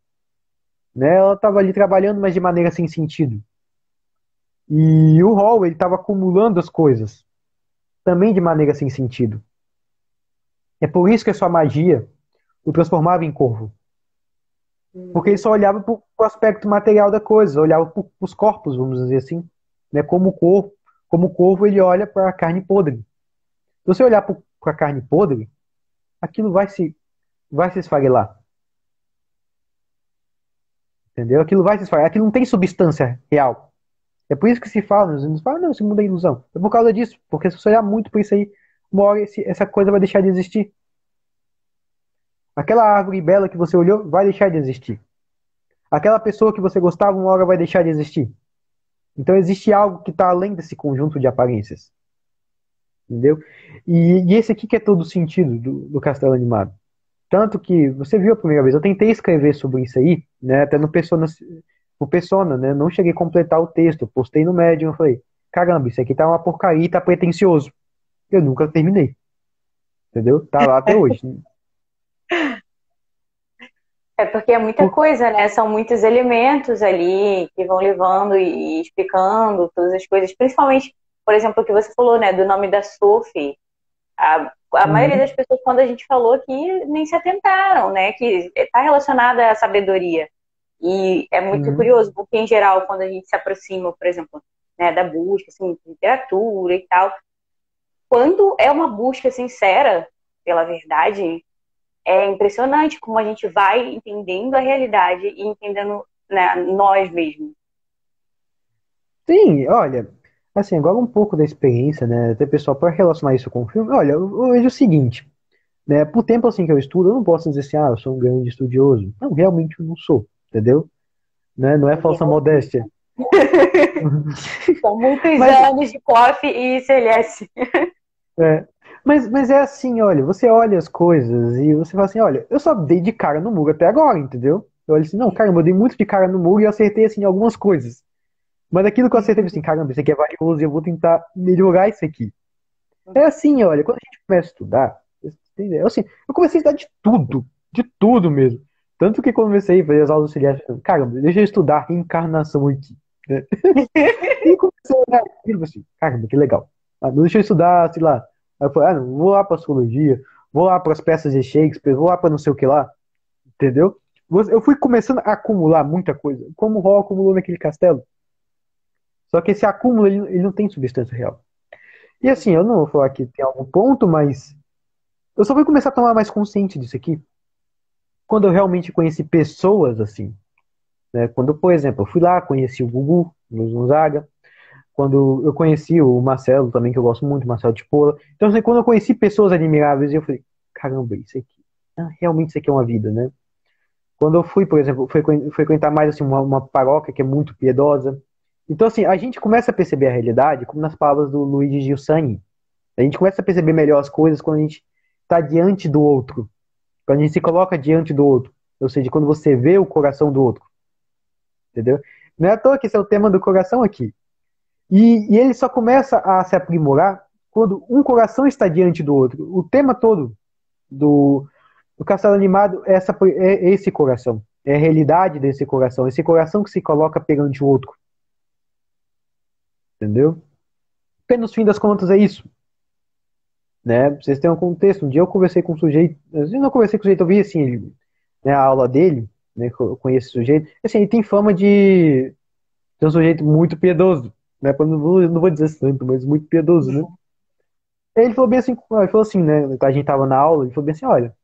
[SPEAKER 2] Né? Ela estava ali trabalhando, mas de maneira sem sentido. E o Hall, ele estava acumulando as coisas, também de maneira sem sentido. É por isso que a sua magia o transformava em corvo. Porque ele só olhava para o aspecto material da coisa, olhava para os corpos, vamos dizer assim. Né? Como o como o corvo ele olha para a carne podre. Se você olhar para a carne podre, aquilo vai se, vai se esfarelar. Entendeu? Aquilo vai se esfarelar. Aquilo não tem substância real. É por isso que se fala, nos fala, não, esse mundo é ilusão. É por causa disso. Porque se você olhar muito por isso aí, uma hora essa coisa vai deixar de existir. Aquela árvore bela que você olhou vai deixar de existir. Aquela pessoa que você gostava, uma hora vai deixar de existir. Então existe algo que está além desse conjunto de aparências. Entendeu? E, e, esse aqui que é todo o sentido do, do castelo animado. Tanto que, você viu a primeira vez, eu tentei escrever sobre isso aí, né, até no Persona, no Persona, né, não cheguei a completar o texto, postei no Medium, eu falei, caramba, isso aqui tá uma porcaria, tá pretencioso. Eu nunca terminei. Entendeu? Tá lá até hoje. (laughs)
[SPEAKER 1] É porque é muita coisa, né? São muitos elementos ali que vão levando e explicando todas as coisas. Principalmente, por exemplo, o que você falou, né? Do nome da Sophie. A, a uhum. maioria das pessoas, quando a gente falou aqui, nem se atentaram, né? Que está relacionada à sabedoria. E é muito uhum. curioso, porque em geral, quando a gente se aproxima, por exemplo, né, da busca, assim, de literatura e tal, quando é uma busca sincera pela verdade, é impressionante como a gente vai entendendo a realidade e entendendo né, nós mesmos.
[SPEAKER 2] Sim, olha, assim, agora um pouco da experiência, né, até pessoal, para relacionar isso com o filme, olha, eu, vejo o seguinte, né, por tempo assim que eu estudo, eu não posso dizer assim, ah, eu sou um grande estudioso. Não, realmente eu não sou, entendeu? Né, não é falsa modéstia. (laughs)
[SPEAKER 1] São muitos Mas... anos de COF e CLS.
[SPEAKER 2] É, mas, mas é assim, olha, você olha as coisas e você fala assim, olha, eu só dei de cara no muro até agora, entendeu? Eu olho assim, não, caramba, eu dei muito de cara no muro e acertei, assim, algumas coisas. Mas aquilo que eu acertei, assim, caramba, isso aqui é valioso eu vou tentar melhorar isso aqui. É assim, olha, quando a gente começa a estudar, entendeu? Assim, eu comecei a estudar de tudo, de tudo mesmo. Tanto que quando comecei a fazer as aulas auxiliares, caramba, deixa eu estudar reencarnação aqui. Né? (laughs) e comecei a olhar aquilo assim, caramba, que legal. Ah, deixa eu estudar, sei lá, Aí eu falei, ah, não, vou lá pra astrologia, vou lá para as peças de Shakespeare, vou lá para não sei o que lá. Entendeu? Eu fui começando a acumular muita coisa, como o Hall acumulou naquele castelo. Só que esse acúmulo, ele, ele não tem substância real. E assim, eu não vou falar que tem algum ponto, mas eu só fui começar a tomar mais consciente disso aqui quando eu realmente conheci pessoas assim. Né? Quando, por exemplo, eu fui lá, conheci o Gugu, o Gonzaga, quando eu conheci o Marcelo também, que eu gosto muito, Marcelo Tipola. Então, assim, quando eu conheci pessoas admiráveis, eu falei, caramba, isso aqui, ah, realmente isso aqui é uma vida, né? Quando eu fui, por exemplo, frequentar mais assim, uma, uma paróquia que é muito piedosa. Então, assim, a gente começa a perceber a realidade, como nas palavras do Luigi Giussani. A gente começa a perceber melhor as coisas quando a gente está diante do outro. Quando a gente se coloca diante do outro. Ou seja, quando você vê o coração do outro. Entendeu? Não é à toa que esse é o tema do coração aqui. E, e ele só começa a se aprimorar quando um coração está diante do outro. O tema todo do, do Castelo Animado é, essa, é esse coração. É a realidade desse coração. Esse coração que se coloca perante o outro. Entendeu? Porque no fim das contas é isso. Né? Vocês têm um contexto. Um dia eu conversei com um sujeito. Eu não conversei com o sujeito, eu vi assim, ele, né, a aula dele, né, eu conheço o sujeito. Assim, ele tem fama de ser um sujeito muito piedoso. Né? Não vou, não vou dizer santo, mas muito piedoso, né? Ele falou bem assim, ele falou assim, né? A gente tava na aula, ele falou bem assim, olha,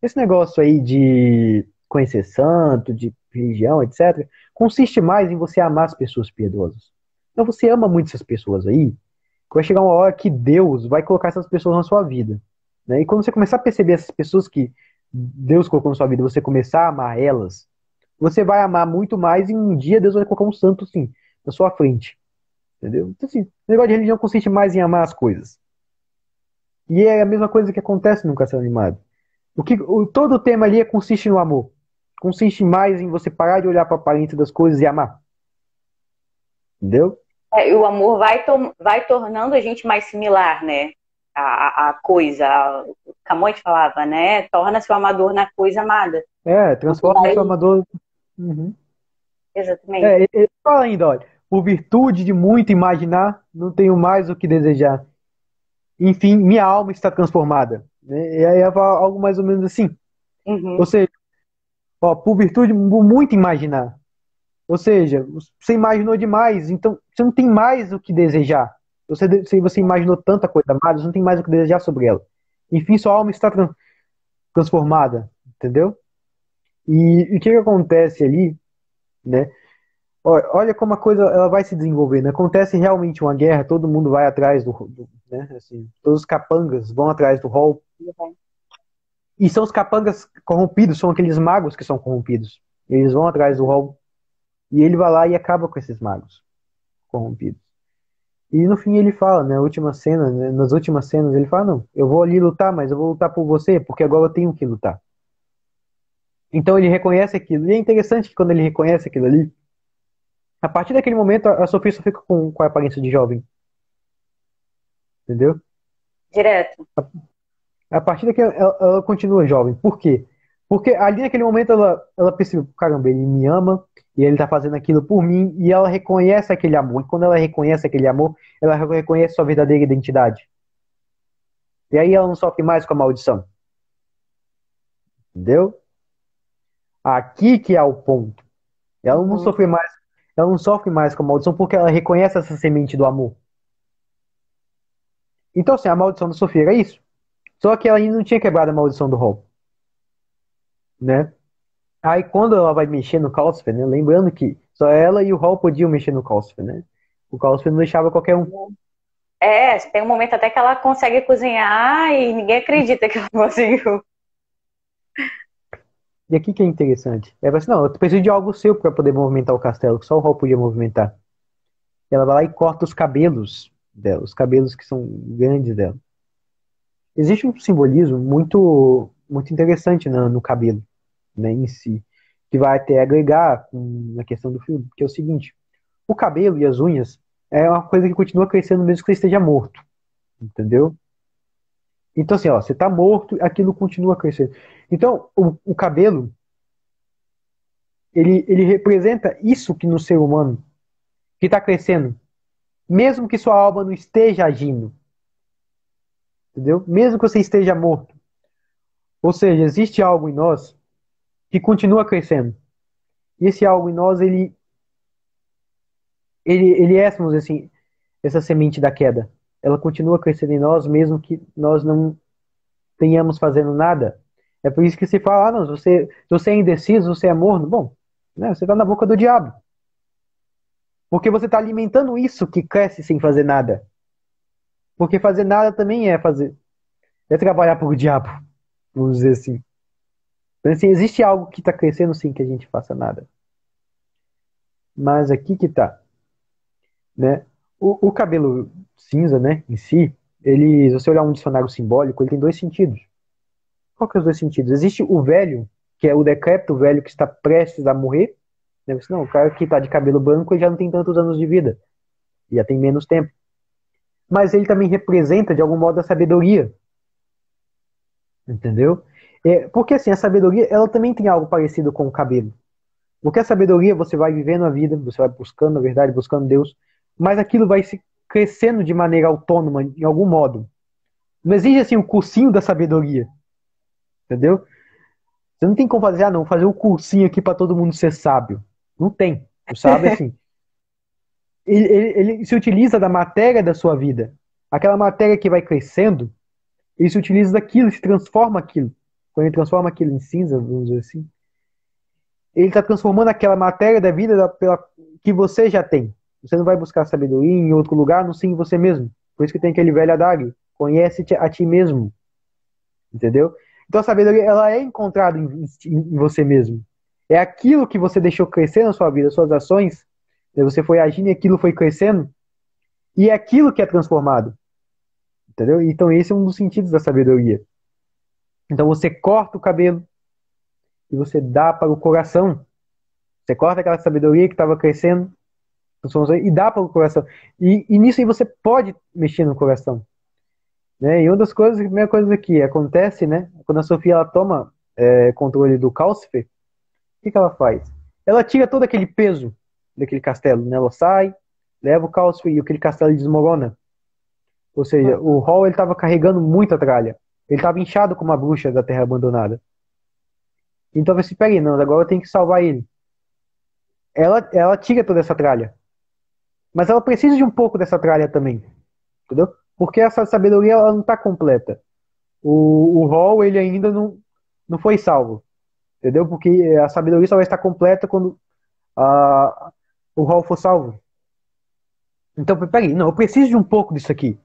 [SPEAKER 2] esse negócio aí de conhecer santo, de religião, etc., consiste mais em você amar as pessoas piedosas. Então você ama muito essas pessoas aí, que vai chegar uma hora que Deus vai colocar essas pessoas na sua vida. Né? E quando você começar a perceber essas pessoas que Deus colocou na sua vida, você começar a amar elas, você vai amar muito mais e um dia Deus vai colocar um santo, sim, na sua frente. Entendeu? Então, assim, o negócio de religião consiste mais em amar as coisas. E é a mesma coisa que acontece no Castelo Animado. O que, o, todo o tema ali é, consiste no amor. Consiste mais em você parar de olhar para a aparência das coisas e amar. Entendeu?
[SPEAKER 1] É, e o amor vai, to vai tornando a gente mais similar, né? A, a coisa. A, Camões falava, né? Torna-se o amador na coisa amada.
[SPEAKER 2] É, transforma-se o amador. Uhum.
[SPEAKER 1] Exatamente.
[SPEAKER 2] É, ele fala ainda, olha por virtude de muito imaginar, não tenho mais o que desejar. Enfim, minha alma está transformada. Né? E aí é algo mais ou menos assim. Uhum. Ou seja, ó, por virtude de muito imaginar. Ou seja, você imaginou demais, então você não tem mais o que desejar. Você, se você imaginou tanta coisa amada, você não tem mais o que desejar sobre ela. Enfim, sua alma está transformada, entendeu? E, o que, que acontece ali, né? Olha como a coisa ela vai se desenvolvendo. Acontece realmente uma guerra, todo mundo vai atrás do, do né, assim, todos os capangas vão atrás do rol. E são os capangas corrompidos, são aqueles magos que são corrompidos. Eles vão atrás do rol e ele vai lá e acaba com esses magos corrompidos. E no fim ele fala, né, na última cena, né, nas últimas cenas, ele fala: "Não, eu vou ali lutar, mas eu vou lutar por você, porque agora eu tenho que lutar". Então ele reconhece aquilo. E é interessante que quando ele reconhece aquilo ali, a partir daquele momento, a Sofia só fica com, com a aparência de jovem. Entendeu?
[SPEAKER 1] Direto.
[SPEAKER 2] A, a partir daquele ela, ela, continua jovem. Por quê? Porque ali naquele momento ela, ela percebe, caramba, ele me ama e ele tá fazendo aquilo por mim e ela reconhece aquele amor. E quando ela reconhece aquele amor, ela reconhece sua verdadeira identidade. E aí ela não sofre mais com a maldição. Entendeu? Aqui que é o ponto. Ela não uhum. sofre mais ela não sofre mais com a maldição porque ela reconhece essa semente do amor. Então, assim, a maldição da Sofia era isso. Só que ela ainda não tinha quebrado a maldição do Hall. Né? Aí quando ela vai mexer no Calcifer, né? Lembrando que só ela e o Hall podiam mexer no Calcifer, né? O Calcifer não deixava qualquer um.
[SPEAKER 1] É, tem um momento até que ela consegue cozinhar e ninguém acredita que ela (laughs) conseguiu.
[SPEAKER 2] E aqui que é interessante. Ela fala assim, não, eu preciso de algo seu para poder movimentar o castelo, que só o Hall podia movimentar. Ela vai lá e corta os cabelos dela, os cabelos que são grandes dela. Existe um simbolismo muito, muito interessante no, no cabelo, né, em si, que vai até agregar na questão do filme, que é o seguinte: o cabelo e as unhas é uma coisa que continua crescendo mesmo que você esteja morto, entendeu? Então, assim, ó, você está morto, aquilo continua crescendo. Então, o, o cabelo, ele, ele representa isso que no ser humano, que está crescendo, mesmo que sua alma não esteja agindo. Entendeu? Mesmo que você esteja morto. Ou seja, existe algo em nós que continua crescendo. Esse algo em nós, ele ele, ele é, assim, essa semente da queda. Ela continua crescendo em nós, mesmo que nós não tenhamos fazendo nada. É por isso que se fala, ah, não, você, você é indeciso, você é morno. Bom, né, você está na boca do diabo. Porque você está alimentando isso que cresce sem fazer nada. Porque fazer nada também é fazer. É trabalhar para o diabo, vamos dizer assim. Então, assim, existe algo que está crescendo sem que a gente faça nada. Mas aqui que está. Né? O, o, cabelo cinza, né, em si, ele, se você olhar um dicionário simbólico, ele tem dois sentidos. Qual que é os dois sentidos? Existe o velho, que é o decrépito velho que está prestes a morrer. Né? Não, o cara que está de cabelo branco ele já não tem tantos anos de vida. Já tem menos tempo. Mas ele também representa, de algum modo, a sabedoria. Entendeu? É, porque assim, a sabedoria, ela também tem algo parecido com o cabelo. Porque a sabedoria, você vai vivendo a vida, você vai buscando a verdade, buscando Deus, mas aquilo vai se crescendo de maneira autônoma, em algum modo. Não existe assim o cursinho da sabedoria. Entendeu? Você não tem como fazer, ah, não, fazer um cursinho aqui para todo mundo ser sábio. Não tem. O sábio, assim. (laughs) ele, ele, ele, se utiliza da matéria da sua vida. Aquela matéria que vai crescendo, ele se utiliza daquilo, se transforma aquilo. Quando ele transforma aquilo em cinza, vamos dizer assim, ele está transformando aquela matéria da vida da, pela, que você já tem. Você não vai buscar sabedoria em outro lugar, não sim em você mesmo. Por isso que tem aquele velho adágio. Conhece-te a ti mesmo. Entendeu? Então a sabedoria ela é encontrada em, em, você mesmo. É aquilo que você deixou crescer na sua vida, suas ações. Você foi agindo e aquilo foi crescendo. E é aquilo que é transformado. Entendeu? Então esse é um dos sentidos da sabedoria. Então você corta o cabelo e você dá para o coração. Você corta aquela sabedoria que estava crescendo e dá para o coração. E, e nisso aí você pode mexer no coração. Né? E uma das coisas, a primeira coisa que acontece, né? Quando a Sofia ela toma é, controle do Calcifer, o que, que ela faz? Ela tira todo aquele peso daquele castelo, né? Ela sai, leva o Calcifer e aquele castelo desmorona. Ou seja, o Hall ele estava carregando muita tralha. Ele estava inchado como uma bruxa da Terra Abandonada. Então você peraí, não, agora eu tenho que salvar ele. Ela, ela tira toda essa tralha. Mas ela precisa de um pouco dessa tralha também. Entendeu? Porque essa sabedoria ela não está completa. O, o Hall ele ainda não, não foi salvo. Entendeu? Porque a sabedoria só vai estar completa quando a, o Hall for salvo. Então, peraí, não, eu preciso de um pouco disso aqui.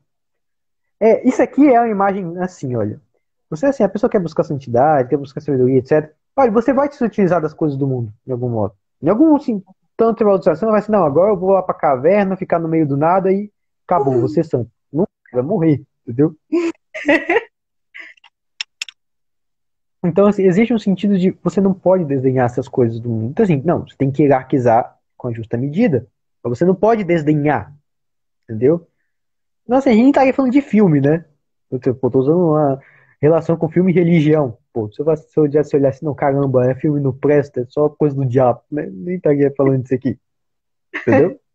[SPEAKER 2] É, isso aqui é uma imagem assim, olha. Você assim, a pessoa quer buscar santidade, quer buscar sabedoria, etc. Olha, você vai se utilizar das coisas do mundo, de algum modo. Em algum, assim, tanto você vai assim, não, agora eu vou lá pra caverna, ficar no meio do nada e acabou, uhum. você é santo. Não vai morrer, entendeu? (laughs) Então, assim, existe um sentido de você não pode desenhar essas coisas do mundo. Então, assim, não, você tem que hierarquizar com a justa medida. Mas você não pode desdenhar. Entendeu? Nossa, a gente tá aí falando de filme, né? Eu tô, tô usando uma relação com filme e religião. Pô, se eu, se eu já se olhar assim, não, caramba, é filme não presta, é só coisa do diabo. Né? Nem estaria falando disso aqui. Entendeu? (laughs)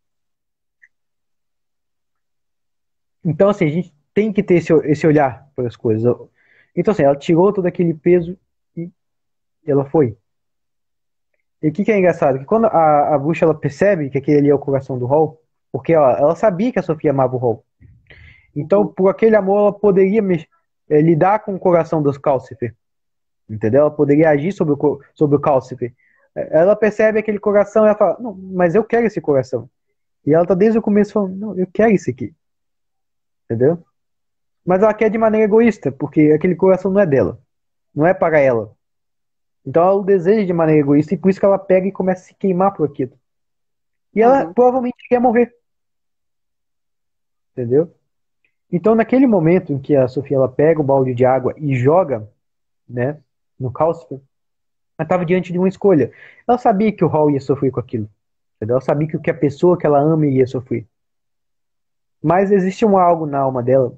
[SPEAKER 2] Então, assim, a gente tem que ter esse, esse olhar para as coisas. Então, assim, ela tirou todo aquele peso e ela foi. E o que, que, é engraçado? Que quando a, a bruxa ela percebe que aquele ali é o coração do Hall, porque ó, ela sabia que a Sofia amava o Hall. Então, por aquele amor, ela poderia é, lidar com o coração dos Calcifer. Entendeu? Ela poderia agir sobre o, sobre o Calcifer. É, ela percebe aquele coração e ela fala, não, mas eu quero esse coração. E ela tá desde o começo falando, não, eu quero isso aqui. Entendeu? Mas ela quer de maneira egoísta, porque aquele coração não é dela. Não é para ela. Então ela o deseja de maneira egoísta e por isso que ela pega e começa a se queimar por aquilo. E ela uhum. provavelmente quer morrer. Entendeu? Então naquele momento em que a Sofia ela pega o balde de água e joga, né, no Calcifer, ela estava diante de uma escolha. Ela sabia que o Hall ia sofrer com aquilo. Entendeu? Ela sabia que a pessoa que ela ama ia sofrer. Mas existe um algo na alma dela,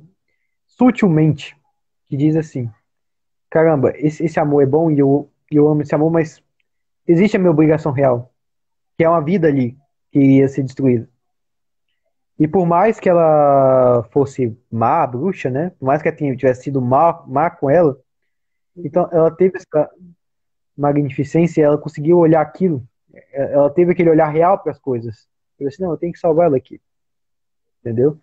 [SPEAKER 2] sutilmente, que diz assim: caramba, esse, esse amor é bom e eu, eu amo esse amor, mas existe a minha obrigação real, que é uma vida ali que ia ser destruída. E por mais que ela fosse má, bruxa, né? Por mais que ela tivesse sido má, má com ela, então ela teve essa magnificência, ela conseguiu olhar aquilo, ela teve aquele olhar real para as coisas. Eu assim, não, eu tenho que salvar ela aqui. Entendeu?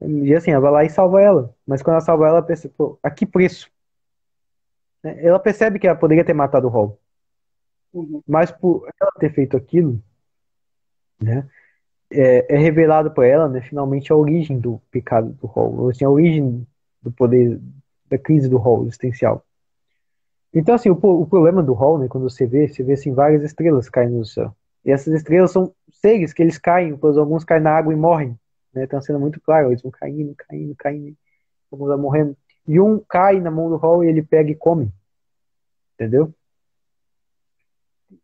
[SPEAKER 2] E assim, ela vai lá e salva ela. Mas quando ela salva ela, ela pensa, pô, a que preço? Né? Ela percebe que ela poderia ter matado o Hall. Uhum. Mas por ela ter feito aquilo, né? É, é revelado para ela, né, finalmente, a origem do pecado do Hall. Assim, a origem do poder, da crise do Hall existencial. Então, assim, o, o problema do Hall, né, quando você vê, você vê assim, várias estrelas caindo no céu. E essas estrelas são seres que eles caem, pois alguns caem na água e morrem. Né? Está sendo muito claro, eles vão caindo, caindo, caindo, alguns vão morrendo. E um cai na mão do Hall e ele pega e come. Entendeu?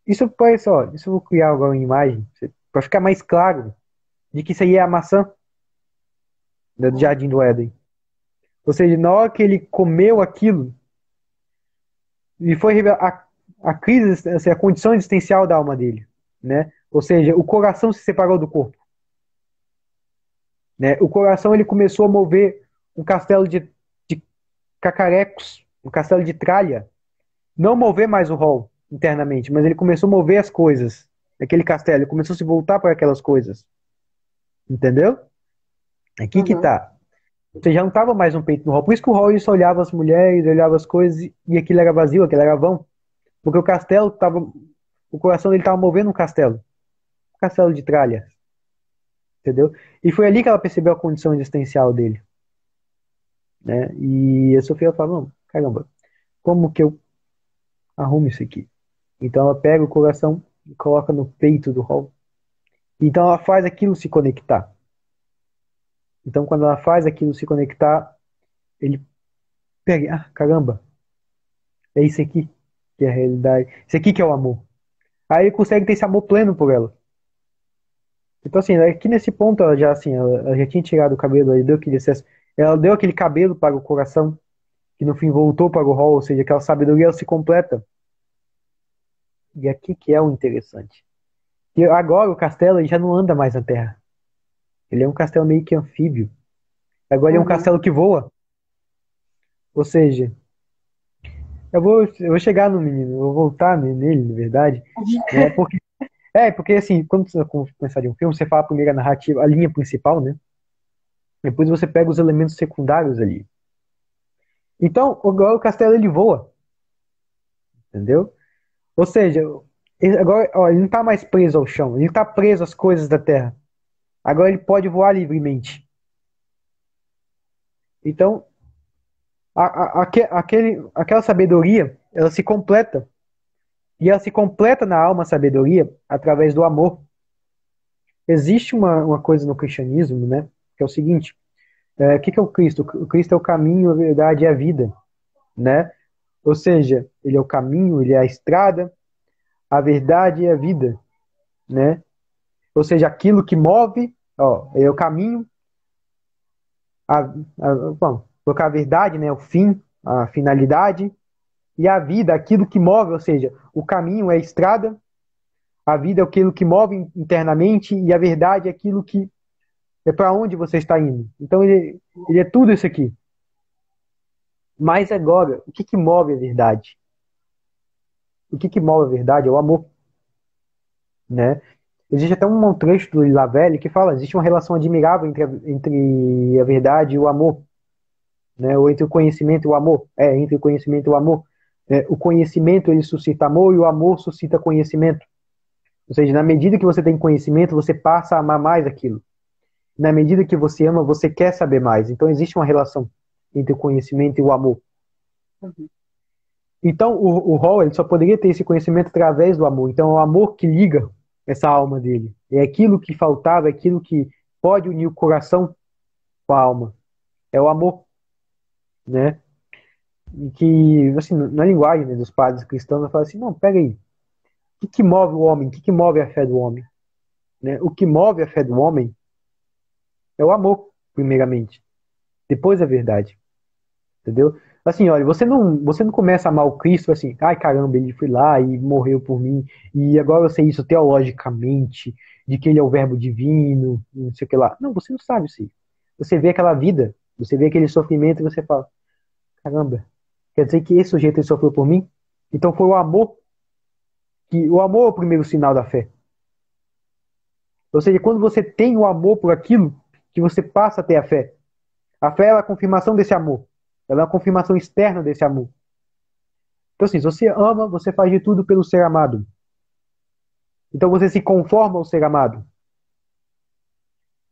[SPEAKER 2] Isso parece, ó, isso eu vou criar agora uma imagem, para ficar mais claro de que isso aí é a maçã do Jardim do Éden. Ou seja, na hora que ele comeu aquilo, e foi a, a crise, assim, a condição existencial da alma dele, né? Ou seja, o coração se separou do corpo. Né? O coração ele começou a mover um castelo de, de cacarecos, um castelo de tralha. Não mover mais o rol internamente, mas ele começou a mover as coisas. Aquele castelo, ele começou a se voltar para aquelas coisas. Entendeu? Aqui uhum. que tá. Você já não tava mais no peito do rol. Por isso que o rol só olhava as mulheres, olhava as coisas e aquilo era vazio, aquilo era vão. Porque o castelo tava. O coração dele tava movendo um castelo. Um castelo de tralha. Entendeu? E foi ali que ela percebeu a condição existencial dele. Né? E a Sofia falou, caramba, como que eu arrumo isso aqui? Então ela pega o coração e coloca no peito do Hall. Então ela faz aquilo se conectar. Então quando ela faz aquilo se conectar, ele pega, ah, caramba, é isso aqui que é a realidade. Isso aqui que é o amor. Aí ele consegue ter esse amor pleno por ela. Então, assim, aqui nesse ponto, ela já, assim, ela, ela já tinha tirado o cabelo, ela deu aquele excesso, ela deu aquele cabelo para o coração, que no fim voltou para o rol, ou seja, aquela sabedoria ela se completa. E aqui que é o interessante. E agora o castelo ele já não anda mais na terra. Ele é um castelo meio que anfíbio. Agora uhum. ele é um uhum. castelo que voa. Ou seja, eu vou, eu vou chegar no menino, eu vou voltar nele, na verdade. Né, (laughs) porque é, porque assim, quando você começar de um filme, você fala a narrativa, a linha principal, né? Depois você pega os elementos secundários ali. Então, agora o castelo ele voa. Entendeu? Ou seja, ele, agora ó, ele não está mais preso ao chão, ele está preso às coisas da terra. Agora ele pode voar livremente. Então, a, a, aquele, aquela sabedoria, ela se completa e ela se completa na alma sabedoria através do amor. Existe uma, uma coisa no cristianismo, né? Que é o seguinte: é, o que, que é o Cristo? O Cristo é o caminho, a verdade e a vida, né? Ou seja, ele é o caminho, ele é a estrada, a verdade e a vida, né? Ou seja, aquilo que move, ó, é o caminho, a, a, bom, colocar a verdade, né? O fim, a finalidade, e a vida, aquilo que move, ou seja, o caminho é a estrada, a vida é aquilo que move internamente e a verdade é aquilo que é para onde você está indo. Então ele, ele é tudo isso aqui. Mas agora, o que, que move a verdade? O que, que move a verdade é o amor. Né? Existe até um trecho do Lavelle que fala: existe uma relação admirável entre a, entre a verdade e o amor. Né? Ou entre o conhecimento e o amor. É, entre o conhecimento e o amor. É, o conhecimento ele suscita amor e o amor suscita conhecimento. Ou seja, na medida que você tem conhecimento, você passa a amar mais aquilo. Na medida que você ama, você quer saber mais. Então existe uma relação entre o conhecimento e o amor. Uhum. Então o, o Hall ele só poderia ter esse conhecimento através do amor. Então é o amor que liga essa alma dele. É aquilo que faltava, é aquilo que pode unir o coração com a alma. É o amor, né? que, assim, na linguagem né, dos padres cristãos, eu falo assim, não, pega aí, o que, que move o homem? O que, que move a fé do homem? Né? O que move a fé do homem é o amor, primeiramente. Depois a verdade. Entendeu? Assim, olha, você não, você não começa a amar o Cristo assim, ai caramba, ele foi lá e morreu por mim, e agora eu sei isso teologicamente, de que ele é o verbo divino, não sei o que lá. Não, você não sabe isso aí. Você vê aquela vida, você vê aquele sofrimento e você fala, caramba, Quer dizer que esse sujeito ele sofreu por mim? Então foi o amor que o amor é o primeiro sinal da fé. Ou seja, quando você tem o amor por aquilo, que você passa a ter a fé. A fé é a confirmação desse amor. Ela é a confirmação externa desse amor. Então, assim, se você ama, você faz de tudo pelo ser amado. Então você se conforma ao ser amado.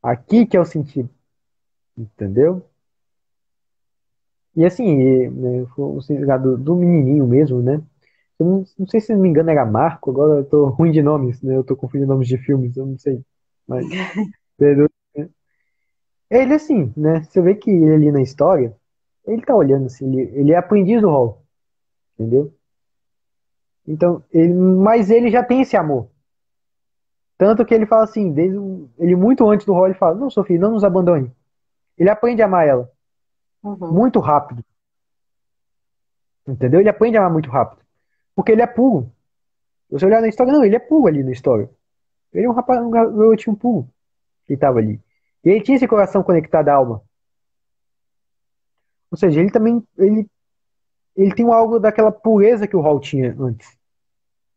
[SPEAKER 2] Aqui que é o sentido. Entendeu? E assim, né, o significado do menininho mesmo, né? Eu não, não, sei se não me engano era Marco, agora eu tô (laughs) ruim de nomes, né? Eu tô confundindo nomes de filmes, eu não sei. Mas. (laughs) Ele assim, né? Você vê que ele ali na história, ele tá olhando assim, ele, ele é aprendiz do Hall. Entendeu? Então, ele, mas ele já tem esse amor. Tanto que ele fala assim, desde ele muito antes do Hall, ele fala, não, Sofia, não nos abandone. Ele aprende a amar ela. Uhum. Muito rápido. Entendeu? Ele aprende a amar muito rápido. Porque ele é puro. Você olhar na história, não, ele é puro ali na história. Ele é um rapaz, um garotinho puro que estava ali. E ele tinha esse coração conectado à alma. Ou seja, ele também ele, ele tem algo daquela pureza que o Hall tinha antes.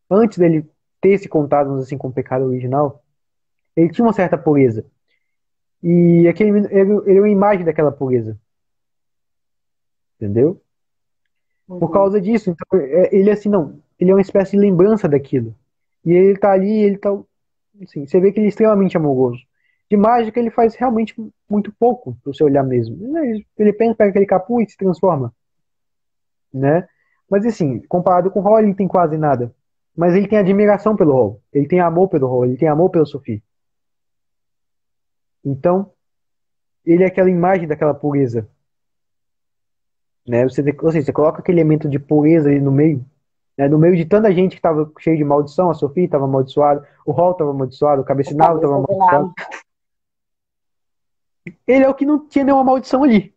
[SPEAKER 2] Antes dele ter esse contato assim, com o pecado original, ele tinha uma certa pureza. E aquele, ele, ele é uma imagem daquela pureza. Entendeu? Uhum. Por causa disso, então, é, ele assim, não, ele é uma espécie de lembrança daquilo. E ele tá ali, ele tá, assim, você vê que ele é extremamente amoroso. De mágica ele faz realmente muito pouco pro seu olhar mesmo. Ele pensa, pega aquele capuz e se transforma. Né? Mas assim, comparado com o Hall, ele tem quase nada. Mas ele tem admiração pelo Hall. Ele tem amor pelo Hall. Ele tem amor pelo Sophie. Então, ele é aquela imagem daquela pureza. Né? Você, ou seja, você coloca aquele elemento de pureza ali no meio. Né? No meio de tanta gente que estava cheio de maldição, a Sofia estava amaldiçoada, o Hall estava amaldiçoado, o Cabecinado estava amaldiçoado. Ele é o que não tinha nenhuma maldição ali.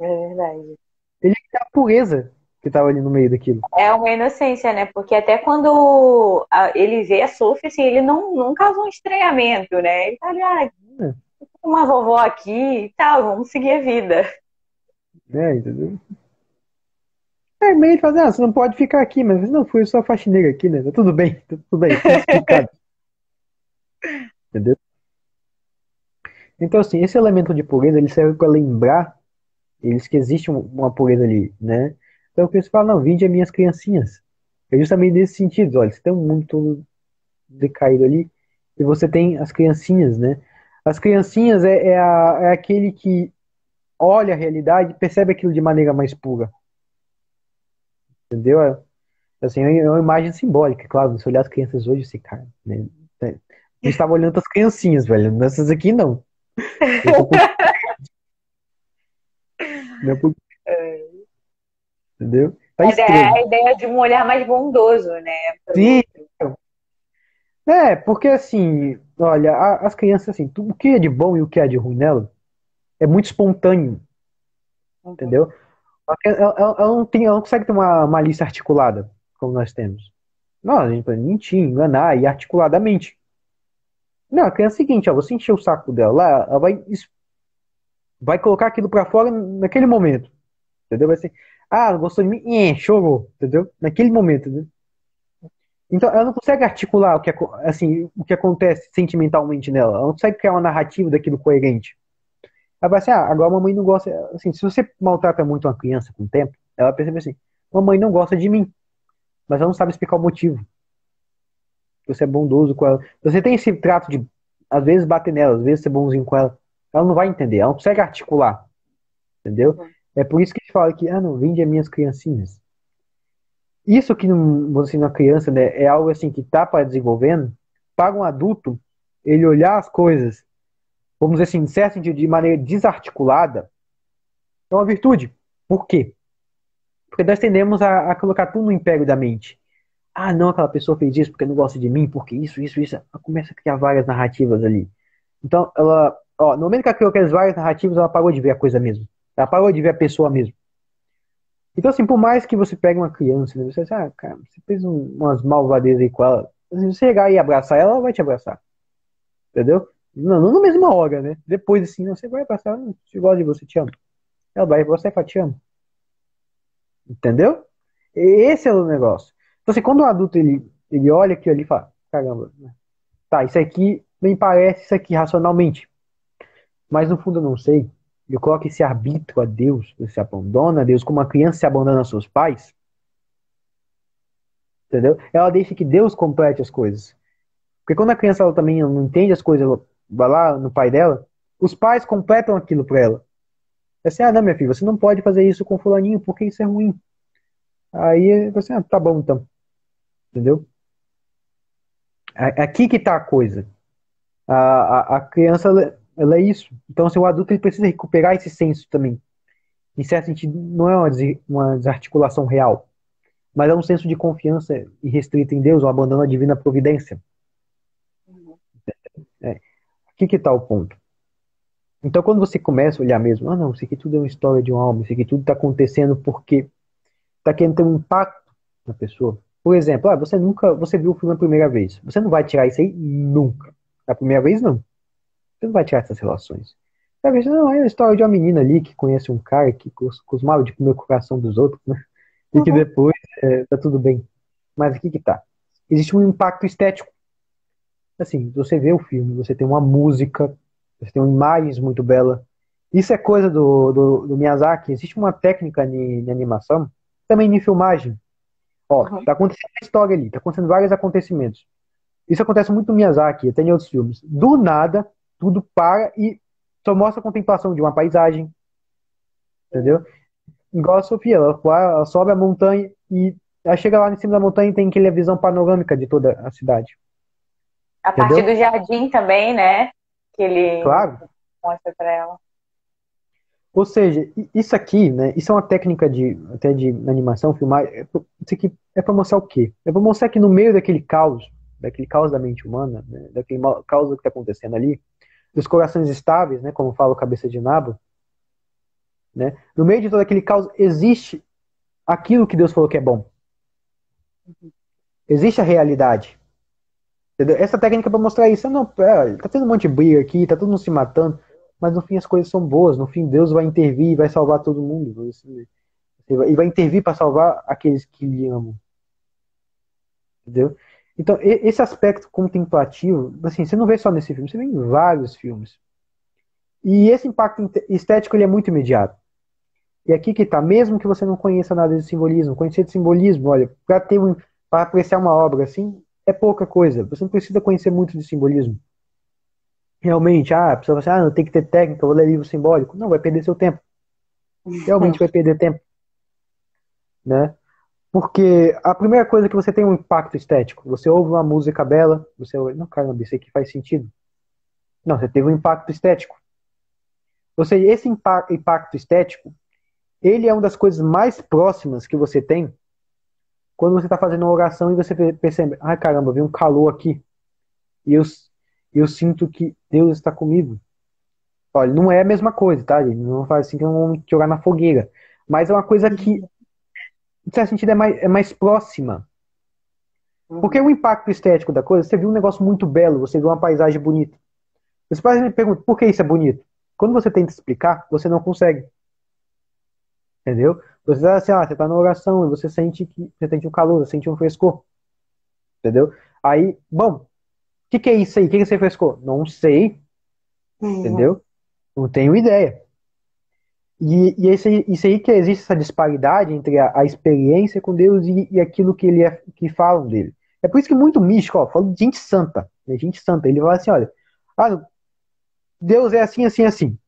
[SPEAKER 1] É verdade.
[SPEAKER 2] Ele é a pureza que estava ali no meio daquilo.
[SPEAKER 1] É uma inocência, né? Porque até quando ele vê a Sophie, assim, ele não, não causa um estranhamento, né? Ele tá ali, ah, é. uma vovó aqui e tal, vamos seguir a vida.
[SPEAKER 2] É, entendeu? É, meio de fazer, ah, você não pode ficar aqui, mas não, fui só faxineira aqui, né? Tá tudo bem, tá tudo bem, tudo (laughs) entendeu? Então, assim, esse elemento de pureza, ele serve para lembrar eles que existe uma pureza ali, né? Então, o Cristo fala, não, vinde as minhas criancinhas. É justamente nesse sentido, olha, você tem um mundo todo decaído ali, e você tem as criancinhas, né? As criancinhas é, é, a, é aquele que olha a realidade e percebe aquilo de maneira mais pura. Entendeu? É, assim, é uma imagem simbólica, claro. Se olhar as crianças hoje, esse cara, né? É, eu estava olhando as criancinhas, velho. Nessas aqui, não. (laughs) não é, Entendeu?
[SPEAKER 1] Tá é a ideia de um olhar mais bondoso, né?
[SPEAKER 2] Sim. É, porque assim, olha, as crianças, assim, o que é de bom e o que é de ruim nela é muito espontâneo. Uhum. Entendeu? Ela, ela, ela, não tem, ela não consegue ter uma, uma lista articulada, como nós temos. Não, a gente pode mentir, enganar e articuladamente. Não, a criança é o seguinte, ó, você encher o saco dela lá, ela vai, vai colocar aquilo pra fora naquele momento. Entendeu? Vai ser, ah, não gostou de mim? É, chorou, entendeu? Naquele momento, né? Então, ela não consegue articular o que, assim, o que acontece sentimentalmente nela. Ela não consegue criar uma narrativa daquilo coerente. Ela vai assim, ah, agora a mamãe não gosta. Assim, se você maltrata muito uma criança com o tempo, ela percebe assim, mamãe não gosta de mim. Mas ela não sabe explicar o motivo. Você é bondoso com ela. Você tem esse trato de, às vezes, bater nela, às vezes ser bonzinho com ela. Ela não vai entender, ela não consegue articular. Entendeu? Uhum. É por isso que a gente fala que, ah, não, vende as minhas criancinhas. Isso que você assim, na criança, né, é algo assim que tá para desenvolvendo, para um adulto, ele olhar as coisas, vamos dizer assim, certo sentido, de maneira desarticulada, é uma virtude. Por quê? Porque nós tendemos a, a colocar tudo no império da mente. Ah, não, aquela pessoa fez isso porque não gosta de mim, porque isso, isso, isso. Ela começa a criar várias narrativas ali. Então, ela, ó, no momento que ela criou aquelas várias narrativas, ela parou de ver a coisa mesmo. Ela parou de ver a pessoa mesmo. Então, assim, por mais que você pegue uma criança, né, você diz, ah, cara, você fez um, umas malvadezas aí com ela, se você chegar e abraçar ela, ela vai te abraçar. Entendeu? Não, não na mesma hora, né? Depois, assim, você vai abraçar, ela, se gosta de você, te amo. Ela vai, você vai, te amo. Entendeu? Esse é o negócio. Então, assim, quando o adulto ele, ele olha aquilo ali e fala, caramba, né? tá, isso aqui me parece isso aqui racionalmente. Mas no fundo eu não sei. Eu coloco esse arbítrio a Deus, você se abandona a Deus como uma criança se abandona aos seus pais. Entendeu? Ela deixa que Deus complete as coisas. Porque quando a criança ela também não entende as coisas, vai lá no pai dela, os pais completam aquilo para ela. É assim, ah, não, minha filha, você não pode fazer isso com fulaninho, porque isso é ruim. Aí você, ah, tá bom então. Entendeu? Aqui que tá a coisa. A, a, a criança, ela é isso. Então, assim, o adulto ele precisa recuperar esse senso também. Em certo sentido, não é uma, uma desarticulação real, mas é um senso de confiança irrestrita em Deus, um abandono à divina providência. É. Aqui que está o ponto. Então, quando você começa a olhar mesmo, ah, não, isso aqui tudo é uma história de uma alma, isso aqui tudo está acontecendo porque está querendo ter um impacto na pessoa. Por exemplo, ah, você nunca, você viu o filme a primeira vez. Você não vai tirar isso aí nunca. A primeira vez, não. Você não vai tirar essas relações. Talvez, não, é a história de uma menina ali que conhece um cara que costumava de comer o coração dos outros, né? E que uhum. depois é, tá tudo bem. Mas aqui que tá. Existe um impacto estético. Assim, você vê o filme, você tem uma música, você tem imagens muito belas. Isso é coisa do, do, do Miyazaki. Existe uma técnica de, animação, também de filmagem. Ó, uhum. tá acontecendo uma história ali, tá acontecendo vários acontecimentos. Isso acontece muito no Miyazaki, até em outros filmes. Do nada, tudo para e só mostra a contemplação de uma paisagem. Entendeu? Igual a Sofia, ela, ela sobe a montanha e ela chega lá em cima da montanha e tem aquela visão panorâmica de toda a cidade.
[SPEAKER 1] A Entendeu? partir do jardim também, né? Que ele
[SPEAKER 2] claro.
[SPEAKER 1] mostra para ela.
[SPEAKER 2] Ou seja, isso aqui, né? Isso é uma técnica de até de animação, filmar. É, isso aqui é para mostrar o quê? É para mostrar que no meio daquele caos, daquele caos da mente humana, né, daquele caos que está acontecendo ali, dos corações estáveis, né? Como fala o cabeça de nabo, né? No meio de todo aquele caos existe aquilo que Deus falou que é bom. Existe a realidade. Entendeu? Essa técnica é para mostrar isso. Não, é, tá tendo um monte de briga aqui, tá todo mundo se matando, mas no fim as coisas são boas. No fim Deus vai intervir e vai salvar todo mundo. E vai intervir para salvar aqueles que lhe amam. Entendeu? Então, esse aspecto contemplativo, assim, você não vê só nesse filme, você vê em vários filmes. E esse impacto estético ele é muito imediato. E aqui que está, mesmo que você não conheça nada de simbolismo, conhecer de simbolismo, olha, para um, para apreciar uma obra assim, é pouca coisa. Você não precisa conhecer muito de simbolismo. Realmente, ah, a pessoa vai assim, ah, não tem que ter técnica, vou ler livro simbólico. Não, vai perder seu tempo. Realmente vai perder tempo. Né? Porque a primeira coisa é que você tem um impacto estético. Você ouve uma música bela, você ouve, não, caramba, isso aqui faz sentido. Não, você teve um impacto estético. Ou seja, esse impacto estético ele é uma das coisas mais próximas que você tem quando você está fazendo uma oração e você percebe, ai caramba, vem um calor aqui. E eu, eu sinto que Deus está comigo. Olha, não é a mesma coisa, tá, gente? Não faz assim que eu vou jogar na fogueira. Mas é uma coisa que, em certo sentido, é mais, é mais próxima. Uhum. Porque o impacto estético da coisa, você viu um negócio muito belo, você viu uma paisagem bonita. Você pode me perguntar, por que isso é bonito? Quando você tenta explicar, você não consegue. Entendeu? Você tá assim, ah, você tá na oração e você sente que você sente um calor, você sente um frescor. Entendeu? Aí, bom, o que, que é isso aí? O que, que é esse frescor? Não sei. Uhum. Entendeu? Não tenho ideia. E, e isso, aí, isso aí que existe essa disparidade entre a, a experiência com Deus e, e, aquilo que ele é, que falam dele. É por isso que muito místico, ó, falo de gente santa, né, gente santa, ele fala assim, olha, ah, Deus é assim, assim, assim.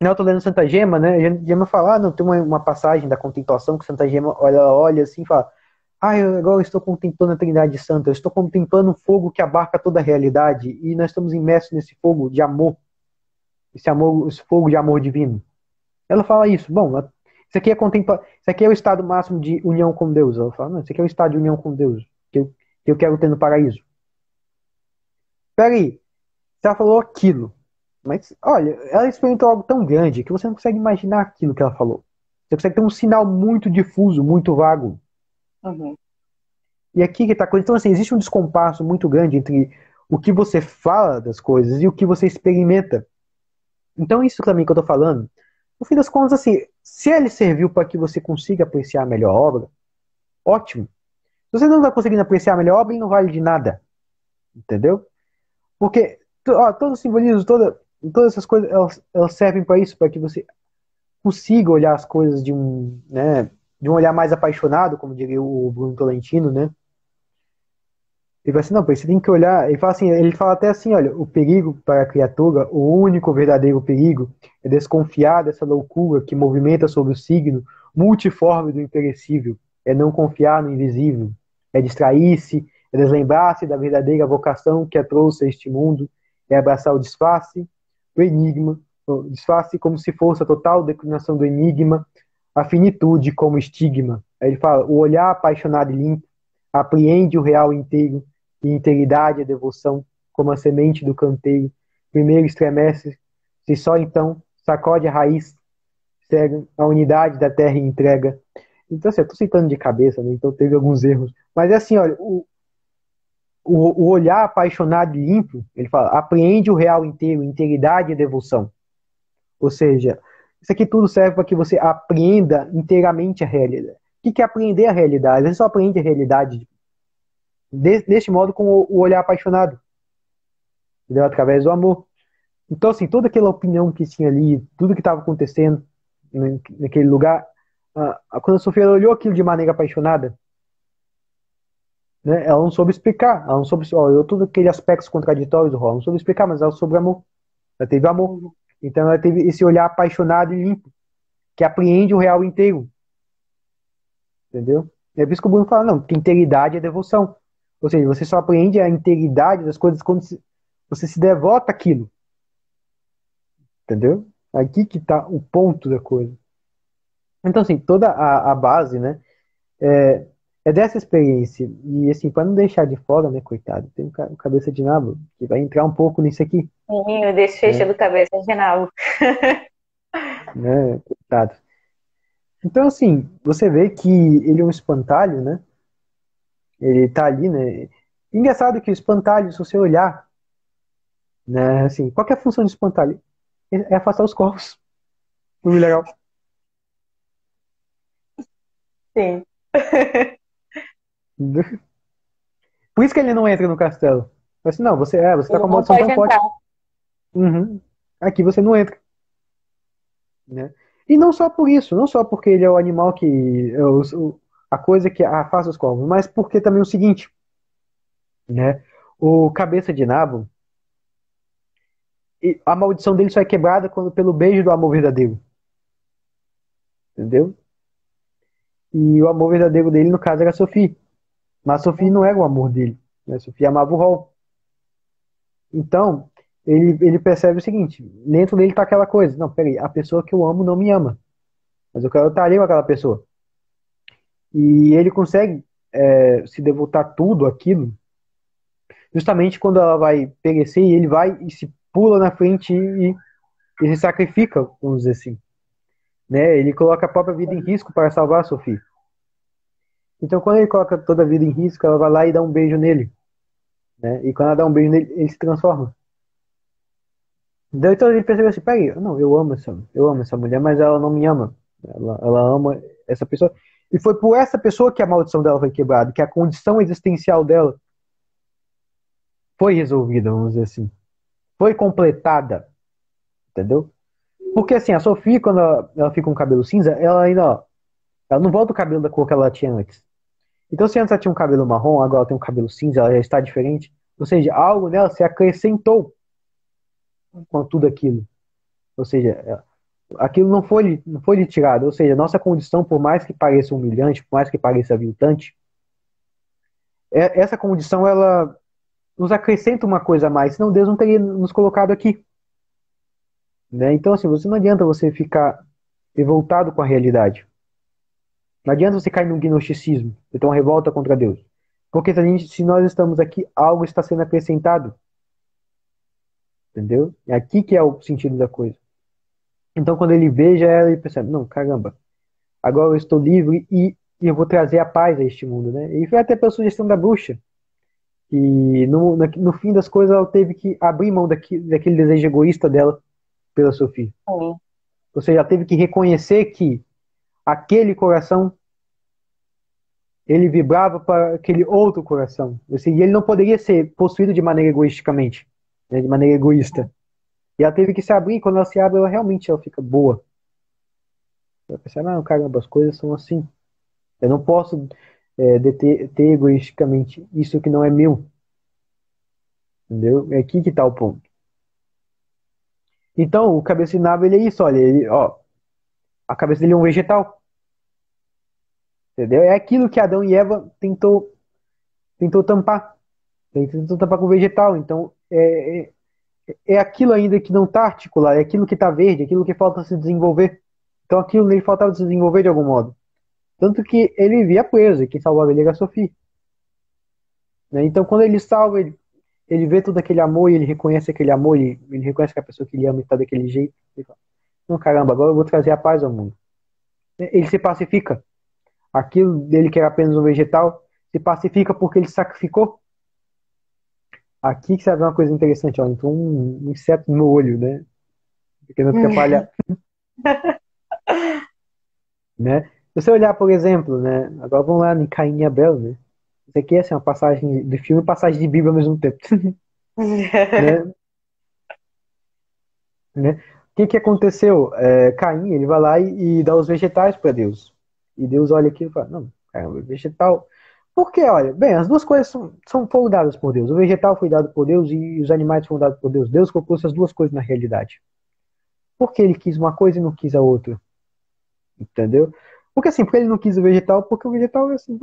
[SPEAKER 2] Não, eu tô lendo Santa Gema, né? Gema fala, ah, não, tem uma, uma passagem da contemplação que Santa Gema olha, olha assim e fala, ah, eu agora estou contemplando a Trindade Santa, eu estou contemplando um fogo que abarca toda a realidade e nós estamos imersos nesse fogo de amor, esse amor, esse fogo de amor divino. Ela fala isso, bom, isso aqui é contempla, isso aqui é o estado máximo de união com Deus. Ela fala, não, isso aqui é o estado de união com Deus que eu, que eu quero ter no paraíso. Peraí, você falou aquilo, mas, olha, ela experimentou algo tão grande que você não consegue imaginar aquilo que ela falou. Você consegue ter um sinal muito difuso, muito vago.
[SPEAKER 1] Uhum.
[SPEAKER 2] E aqui que tá coisa. Então, assim, existe um descompasso muito grande entre o que você fala das coisas e o que você experimenta. Então, isso também que eu tô falando, no fim das contas, assim, se ele serviu para que você consiga apreciar a melhor obra, ótimo. Se você não está conseguindo apreciar a melhor obra, ele não vale de nada. Entendeu? Porque ó, todo o simbolismo, toda, todas essas coisas, elas, elas servem para isso, para que você consiga olhar as coisas de um, né, de um olhar mais apaixonado, como diria o Bruno Tolentino, né? Ele fala assim, não, você tem que olhar. Ele fala assim, ele fala até assim, olha, o perigo para a criatura, o único verdadeiro perigo é desconfiar dessa loucura que movimenta sobre o signo multiforme do imperecível, é não confiar no invisível, é distrair-se, é deslembrar-se da verdadeira vocação que a trouxe a este mundo, é abraçar o disfarce, o enigma, o disfarce como se fosse a total declinação do enigma, a finitude como estigma. Ele fala, o olhar apaixonado e limpo apreende o real inteiro, e integridade e devoção, como a semente do canteiro. Primeiro estremece, se só então sacode a raiz, segue a unidade da terra e entrega. Então, assim, eu tô citando de cabeça, né? então teve alguns erros. Mas é assim, olha, o, o, o olhar apaixonado e limpo, ele fala, apreende o real inteiro, integridade e devoção. Ou seja, isso aqui tudo serve para que você aprenda inteiramente a realidade. O que é aprender a realidade? Você só aprende a realidade deste modo com o olhar apaixonado. Entendeu? Através do amor. Então, assim, toda aquela opinião que tinha ali, tudo que estava acontecendo naquele lugar, quando a Sofia olhou aquilo de maneira apaixonada, né, ela não soube explicar, ela não soube, olhou todos aqueles aspectos contraditórios do não soube explicar, mas ela soube amor. Ela teve amor. Então ela teve esse olhar apaixonado e limpo, que apreende o real inteiro. Entendeu? É por isso que o Bruno fala, não, que integridade é devoção. Ou seja, você só aprende a integridade das coisas quando você se devota aquilo. Entendeu? Aqui que está o ponto da coisa. Então, assim, toda a, a base, né, é, é, dessa experiência. E, assim, para não deixar de fora, né, coitado, tem um cabeça de nabo que vai entrar um pouco nisso aqui.
[SPEAKER 1] Menino, desfecha é. do cabeça de nabo. (laughs)
[SPEAKER 2] né, coitado. Então, assim, você vê que ele é um espantalho, né? Ele tá ali, né? Engraçado que o espantalho, se você olhar, né, assim, qual é a função do espantalho? É afastar os corvos. Muito legal.
[SPEAKER 1] Sim. (laughs) (laughs)
[SPEAKER 2] Por isso que ele não entra no castelo. Assim, não, você é, você tá com a maldição tão forte. Uhum. Aqui você não entra. Né? E não só por isso, não só porque ele é o animal que. É o, a coisa que afasta os corvos, mas porque também é o seguinte, né? O cabeça de nabo, a maldição dele só é quebrada quando pelo beijo do amor verdadeiro. Entendeu? E o amor verdadeiro dele, no caso, era a Sophie. Mas Sophie não era o amor dele. Né? Sophie amava o Hall. Então, ele, ele percebe o seguinte: dentro dele tá aquela coisa. Não, peraí, a pessoa que eu amo não me ama. Mas eu quero estar ali com aquela pessoa. E ele consegue é, se devotar tudo aquilo, justamente quando ela vai perecer e ele vai e se pula na frente e, e se sacrifica, vamos dizer assim. Né? Ele coloca a própria vida em risco para salvar a Sophie. Então, quando ele coloca toda a vida em risco, ela vai lá e dá um beijo nele. Né? E quando ela dá um beijo nele, ele se transforma. Então ele percebeu assim, peraí, não, eu amo essa, eu amo essa mulher, mas ela não me ama. Ela, ela ama essa pessoa. E foi por essa pessoa que a maldição dela foi quebrada, que a condição existencial dela foi resolvida, vamos dizer assim. Foi completada. Entendeu? Porque assim, a Sofia, quando ela, ela fica com o cabelo cinza, ela ainda, ó, ela não volta o cabelo da cor que ela tinha antes. Então, se antes ela tinha um cabelo marrom, agora ela tem um cabelo cinza, ela já está diferente. Ou seja, algo nela se acrescentou com tudo aquilo. Ou seja, aquilo não foi, não foi retirado. Ou seja, nossa condição, por mais que pareça humilhante, por mais que pareça aviltante, é, essa condição ela nos acrescenta uma coisa a mais, senão Deus não teria nos colocado aqui. Né? Então, assim, você não adianta você ficar revoltado com a realidade. Não adianta você cair num gnosticismo, ter uma revolta contra Deus. Porque se, gente, se nós estamos aqui, algo está sendo acrescentado. Entendeu? É aqui que é o sentido da coisa. Então, quando ele veja ela, ele percebe: não, caramba, agora eu estou livre e, e eu vou trazer a paz a este mundo. Né? E foi até pela sugestão da bruxa. E no, no fim das coisas, ela teve que abrir mão daquele, daquele desejo egoísta dela pela Sofia. Ou seja, ela teve que reconhecer que aquele coração ele vibrava para aquele outro coração. Ou seja, ele não poderia ser possuído de maneira egoisticamente. né, de maneira egoísta. E ela teve que se abrir, e quando ela se abre, ela realmente ela fica boa. Ela pensa, não, caramba, as coisas são assim. Eu não posso é, deter, ter egoisticamente isso que não é meu. Entendeu? É aqui que está o ponto. Então, o nave, ele é isso, olha, ele, ó, a cabeça dele é um vegetal. Entendeu? É aquilo que Adão e Eva tentou, tentou tampar. Tentou tampar com vegetal. Então, é, é, é aquilo ainda que não está articulado, é aquilo que está verde, aquilo que falta se desenvolver. Então, aquilo nele faltava se desenvolver de algum modo. Tanto que ele via preso, e quem salvava ele era a Sofia. Né? Então, quando ele salva, ele, ele vê todo aquele amor e ele reconhece aquele amor, ele, ele reconhece que a pessoa que ele ama está daquele jeito. Ele fala, não, caramba, agora eu vou trazer a paz ao mundo. Ele se pacifica. Aquilo dele que era apenas um vegetal se pacifica porque ele sacrificou. Aqui que você vai ver uma coisa interessante, ó. Então um, inseto no olho, né? Porque não atrapalha. (laughs) né? Se você olhar, por exemplo, né? Agora vamos lá em Caim e Abel, né? Isso aqui é assim, uma passagem de filme e passagem de Bíblia ao mesmo tempo. (laughs) né? (laughs) né? O que, que aconteceu? É, Caim, ele vai lá e, e dá os vegetais para Deus. E Deus olha aqui e fala, não, caramba, vegetal. Porque, olha, bem, as duas coisas são, são, foram dadas por Deus. O vegetal foi dado por Deus e os animais foram dados por Deus. Deus colocou essas duas coisas na realidade. Por que ele quis uma coisa e não quis a outra? Entendeu? Porque assim, porque ele não quis o vegetal, porque o vegetal é assim,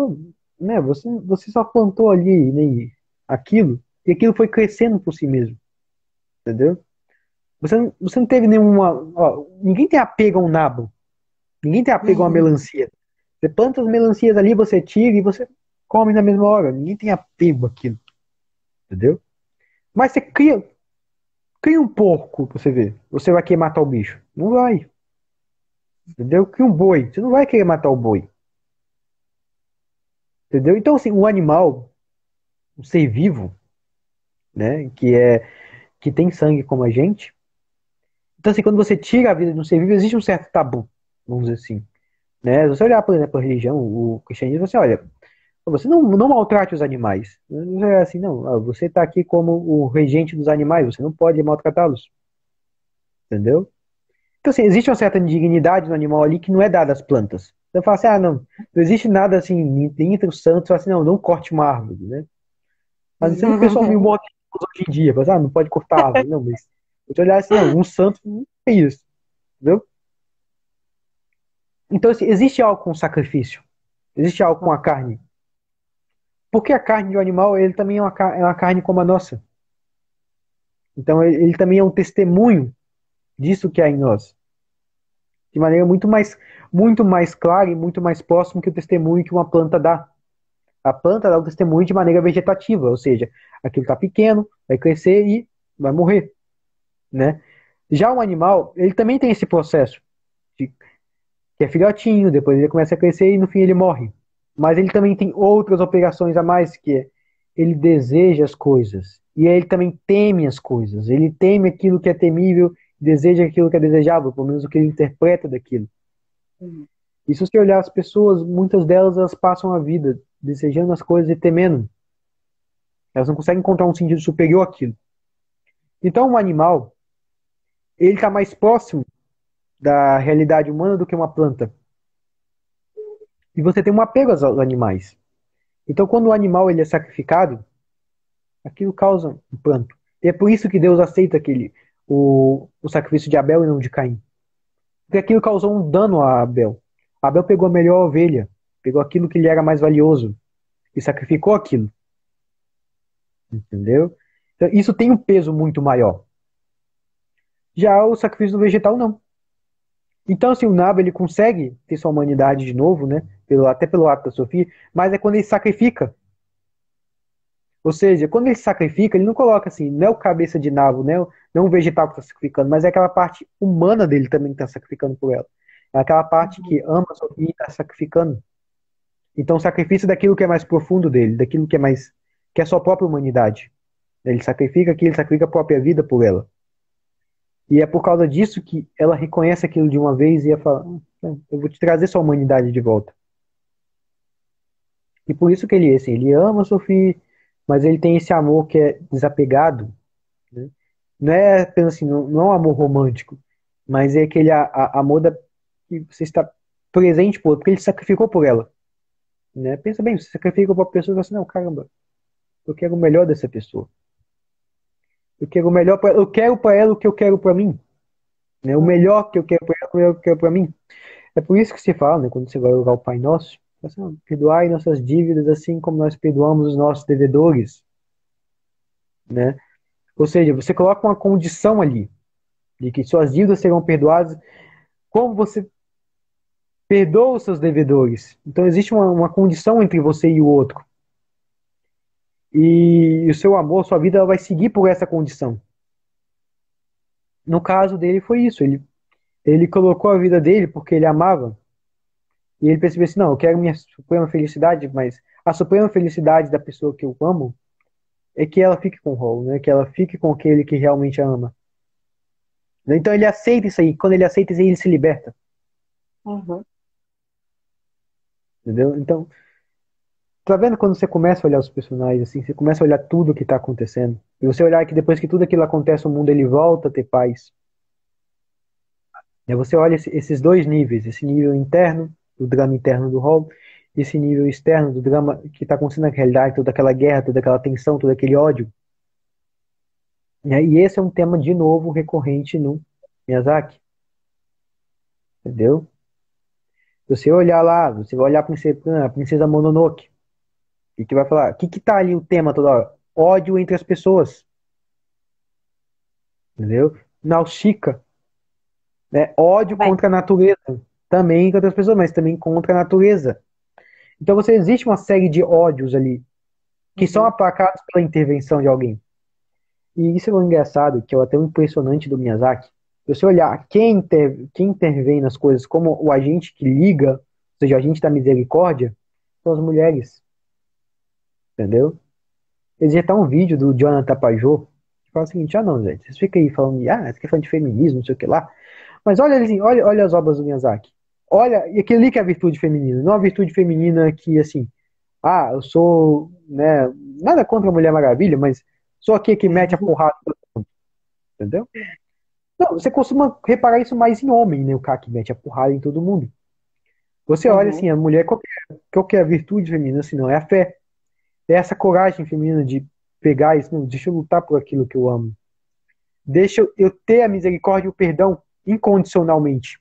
[SPEAKER 2] né, você, você só plantou ali né, aquilo, e aquilo foi crescendo por si mesmo. Entendeu? Você, você não teve nenhuma. Ó, ninguém tem apego a um nabo. Ninguém tem apego uhum. a uma uhum. melancia. Você planta as melancias ali, você tira e você come na mesma hora. Ninguém tem apego àquilo. Entendeu? Mas você cria. Cria um porco pra você ver. Você vai querer matar o bicho. Não vai. Entendeu? Cria um boi. Você não vai querer matar o boi. Entendeu? Então, assim, um animal, um ser vivo, né, que é que tem sangue como a gente. Então, assim, quando você tira a vida de um ser vivo, existe um certo tabu, vamos dizer assim. Né? Se você olhar, por exemplo, a religião, o cristianismo, você olha, você não, não maltrate os animais. Não é assim, não. Você está aqui como o regente dos animais, você não pode maltratá-los. Entendeu? Então, assim, existe uma certa dignidade no animal ali que não é dada às plantas. Então, fala assim, ah, não, não existe nada assim, entre os santos, assim, não, não corte uma árvore, né? Mas isso é o pessoal (laughs) meio hoje em dia, mas, ah, não pode cortar árvore, não, mas você olhar assim, não, um santo não é isso, entendeu? Então, assim, existe algo com sacrifício, existe algo com a carne. Porque a carne do animal, ele também é uma, é uma carne como a nossa. Então, ele, ele também é um testemunho disso que há em nós. De maneira muito mais, muito mais clara e muito mais próximo que o testemunho que uma planta dá. A planta dá o testemunho de maneira vegetativa, ou seja, aquilo está pequeno, vai crescer e vai morrer. Né? Já o animal, ele também tem esse processo, de, que é filhotinho, depois ele começa a crescer e no fim ele morre. Mas ele também tem outras operações a mais, que é ele deseja as coisas. E ele também teme as coisas. Ele teme aquilo que é temível deseja aquilo que é desejável, pelo menos o que ele interpreta daquilo. Uhum. E se você olhar as pessoas, muitas delas elas passam a vida desejando as coisas e temendo. Elas não conseguem encontrar um sentido superior àquilo. Então, um animal, ele está mais próximo da realidade humana do que uma planta. E você tem um apego aos animais. Então, quando o animal ele é sacrificado, aquilo causa um pranto. E é por isso que Deus aceita aquele, o, o sacrifício de Abel e não de Caim. Porque aquilo causou um dano a Abel. Abel pegou a melhor ovelha, pegou aquilo que lhe era mais valioso e sacrificou aquilo. Entendeu? Então, isso tem um peso muito maior. Já o sacrifício do vegetal, não. Então, assim, o Nabo ele consegue ter sua humanidade de novo, né? Pelo, até pelo ato da Sofia, mas é quando ele sacrifica ou seja, quando ele sacrifica, ele não coloca assim, não é o cabeça de nabo, não é, não é um vegetal que está sacrificando, mas é aquela parte humana dele também que está sacrificando por ela. É aquela parte que ama e está sacrificando. Então, o sacrifício daquilo que é mais profundo dele, daquilo que é mais. que é a sua própria humanidade. Ele sacrifica aquilo, ele sacrifica a própria vida por ela. E é por causa disso que ela reconhece aquilo de uma vez e ela fala: ah, Eu vou te trazer sua humanidade de volta. E por isso que ele, assim, ele ama a Sofia, mas ele tem esse amor que é desapegado, Né? Não é apenas assim, não, não é um amor romântico, mas é aquele a, a, amor da, que você está presente por porque ele sacrificou por ela. Né? Pensa bem, você sacrifica para a pessoa e fala assim, não, caramba, eu quero o melhor dessa pessoa. Eu quero o melhor para eu quero para ela o que eu quero para mim. Né? O melhor que eu quero para ela, o melhor que eu quero para mim. É por isso que se fala, né, quando você vai orar o Pai Nosso, assim, perdoai nossas dívidas assim como nós perdoamos os nossos devedores. Né? Ou seja, você coloca uma condição ali de que suas dívidas serão perdoadas como você perdoa os seus devedores. Então existe uma, uma condição entre você e o outro. E o seu amor, sua vida vai seguir por essa condição. No caso dele foi isso. Ele, ele colocou a vida dele porque ele amava. E ele percebeu assim, não, eu quero minha suprema felicidade, mas a suprema felicidade da pessoa que eu amo é que ela fique com o Hall, né? Que ela fique com aquele que realmente a ama. Então ele aceita isso aí. Quando ele aceita isso aí, ele se liberta.
[SPEAKER 1] Uhum.
[SPEAKER 2] Entendeu? Então, tá vendo quando você começa a olhar os personagens assim, você começa a olhar tudo que tá acontecendo. E você olhar que depois que tudo aquilo acontece, o mundo ele volta a ter paz. E você olha esses dois níveis, esse nível interno, do drama interno do Hall, e esse nível externo do drama que está acontecendo na realidade, toda aquela guerra, toda aquela tensão, todo aquele ódio. E esse é um tema de novo recorrente no Miyazaki. Entendeu? Você olhar lá, você vai olhar a princesa, a princesa Mononoke. E que vai falar? O que, que tá ali o tema toda hora? Ódio entre as pessoas. Entendeu? Nausicaa. Né? Ódio vai. contra a natureza. Também contra as pessoas, mas também contra a natureza. Então você existe uma série de ódios ali que uhum. são aplacados pela intervenção de alguém. E isso é um engraçado, que é até um impressionante do Miyazaki. Se você olhar quem, inter, quem intervém nas coisas como o agente que liga, ou seja, o agente da misericórdia, são as mulheres. Entendeu? Existe um vídeo do Jonathan Pajot que fala o seguinte: ah, não, gente, vocês ficam aí falando, ah, você quer falando de feminismo, não sei o que lá. Mas olha, assim, olha, olha as obras do Miyazaki. Olha, e aquilo ali que é a virtude feminina. Não a virtude feminina que, assim, ah, eu sou, né, nada contra a Mulher Maravilha, mas sou aqui que mete a porrada. Entendeu? Não, você costuma reparar isso mais em homem, né? O cara que mete a porrada em todo mundo. Você uhum. olha assim, a mulher, qual que, é, qual que é a virtude feminina? Assim, não, é a fé. É essa coragem feminina de pegar isso, não, deixa eu lutar por aquilo que eu amo. Deixa eu ter a misericórdia e o perdão incondicionalmente.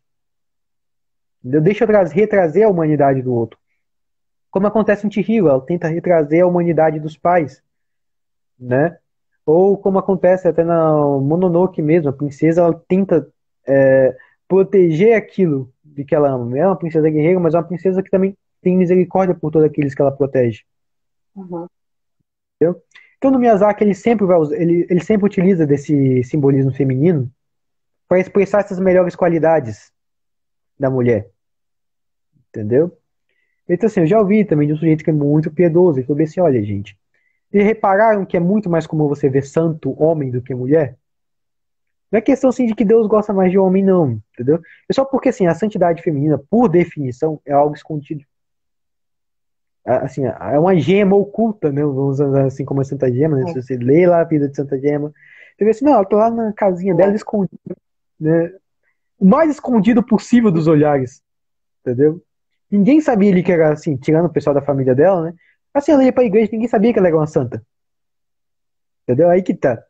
[SPEAKER 2] Deixa eu retrazer a humanidade do outro. Como acontece em Chihiro, ela tenta retrazer a humanidade dos pais, né? Ou como acontece até na Mononoke mesmo, a princesa ela tenta é, proteger aquilo de que ela ama. É uma princesa guerreira, mas é uma princesa que também tem misericórdia por todos aqueles que ela protege.
[SPEAKER 1] Uhum.
[SPEAKER 2] Entendeu? Então no Miyazaki ele sempre vai ele, ele sempre utiliza desse simbolismo feminino para expressar essas melhores qualidades da mulher. Entendeu? Então assim, eu já ouvi também de um sujeito que é muito piedoso e falou assim, olha gente, e repararam que é muito mais comum você ver santo homem do que mulher? Não é questão assim de que Deus gosta mais de homem, não, entendeu? É só porque assim, a santidade feminina, por definição, é algo escondido. Assim, é uma gema oculta, né? Vamos usar assim como a Santa Gema, né? É. Se você lê lá a vida de Santa Gema, você vê assim, não, ela tá lá na casinha dela escondida, né? O mais escondido possível dos olhares, entendeu? Ninguém sabia ali que era assim, tirando o pessoal da família dela, né? Assim, ela ia pra igreja, ninguém sabia que ela era uma santa. Entendeu? Aí que tá.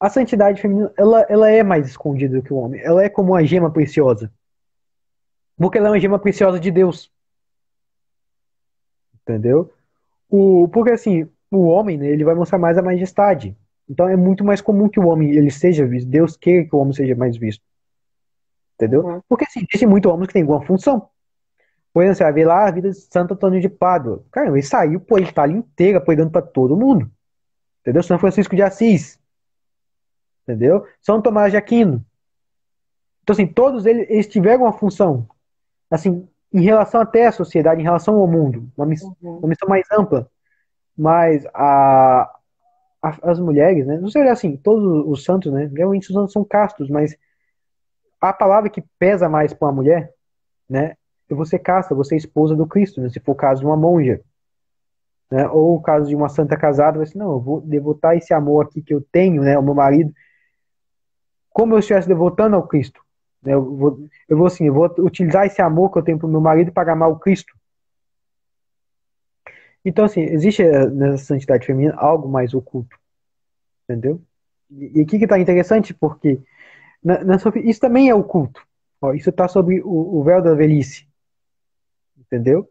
[SPEAKER 2] A santidade feminina, ela, ela é mais escondida do que o homem. Ela é como uma gema preciosa. Porque ela é uma gema preciosa de Deus. Entendeu? O, porque assim, o homem, né, ele vai mostrar mais a majestade. Então é muito mais comum que o homem ele seja visto. Deus queira que o homem seja mais visto. Entendeu? Uhum. Porque assim, existe muito homens que tem alguma função. Por exemplo, você vai ver lá a vida de Santo Antônio de Pádua. Cara, ele saiu, pô, ele tá ali inteira, apoiando para todo mundo. Entendeu? São Francisco de Assis. Entendeu? São Tomás de Aquino. Então, assim, todos eles, eles tiveram uma função. Assim, em relação até à sociedade, em relação ao mundo. Uma, miss, uhum. uma missão mais ampla. Mas a, a, as mulheres, né? Não sei assim, todos os santos, né? Realmente os santos são castos, mas a palavra que pesa mais para uma mulher, né? vou ser casta, vou ser esposa do Cristo, né? se for o caso de uma monja. Né? Ou o caso de uma santa casada, assim, não, eu vou devotar esse amor aqui que eu tenho, né, ao meu marido, como eu estivesse devotando ao Cristo. Né? Eu, vou, eu vou assim, eu vou utilizar esse amor que eu tenho para o meu marido para amar o Cristo. Então, assim, existe eh, nessa santidade feminina algo mais oculto. Entendeu? E aqui que está interessante, porque na, na, isso também é oculto. Ó, isso está sobre o, o, véu da velhice. Entendeu?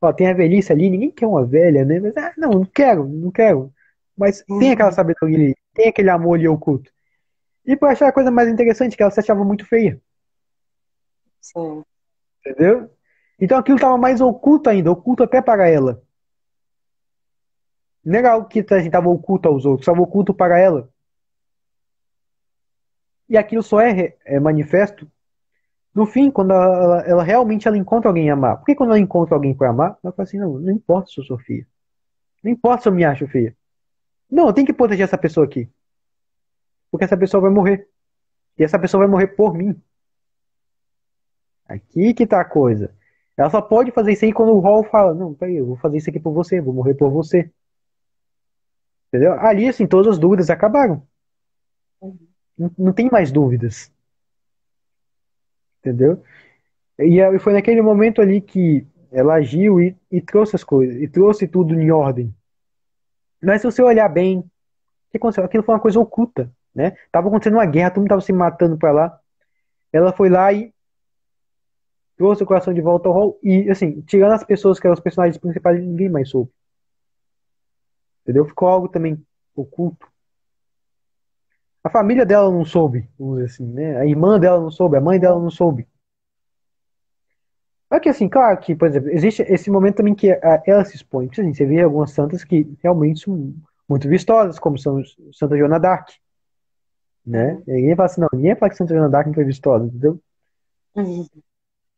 [SPEAKER 2] Ó, tem a velhice ali, ninguém quer uma velha, né? Mas, ah, não, não quero, não quero. Mas uhum. tem aquela sabedoria ali, tem aquele amor ali oculto. E para achar a coisa mais interessante, que ela se achava muito feia.
[SPEAKER 1] Sim.
[SPEAKER 2] Entendeu? Então aquilo estava mais oculto ainda, oculto até para ela. Não era algo que a gente estava oculto aos outros, estava oculto para ela. E aquilo só é, é manifesto no fim, quando ela, ela, realmente ela encontra alguém a amar. Por que quando ela encontra alguém para amar, ela fala assim, não, não importa se eu sou feia. Não importa se eu me acho feia. Não, eu tenho que proteger essa pessoa aqui. Porque essa pessoa vai morrer. E essa pessoa vai morrer por mim. Aqui que tá a coisa. Ela só pode fazer isso aí quando o Hall fala, não, peraí, eu vou fazer isso aqui por você, vou morrer por você. Entendeu? Ali, assim, todas as dúvidas acabaram. Não, não tem mais dúvidas. Entendeu? E foi naquele momento ali que ela agiu e, e trouxe as coisas, e trouxe tudo em ordem. Mas se você olhar bem, o que aconteceu? Aquilo foi uma coisa oculta, né? Tava acontecendo uma guerra, todo mundo tava se matando para lá. Ela foi lá e trouxe o coração de volta ao hall. E, assim, tirando as pessoas que eram os personagens principais, ninguém mais soube. Entendeu? Ficou algo também oculto. A família dela não soube, vamos dizer assim, né? A irmã dela não soube, a mãe dela não soube. Só que assim, claro que, por exemplo, existe esse momento também que ela se expõe. Assim, você vê algumas santas que realmente são muito vistosas, como são Santa Joana d'Arc. Né? Ninguém fala assim, não, ninguém fala que Santa Joana d'Arc não foi vistosa, entendeu? Uhum.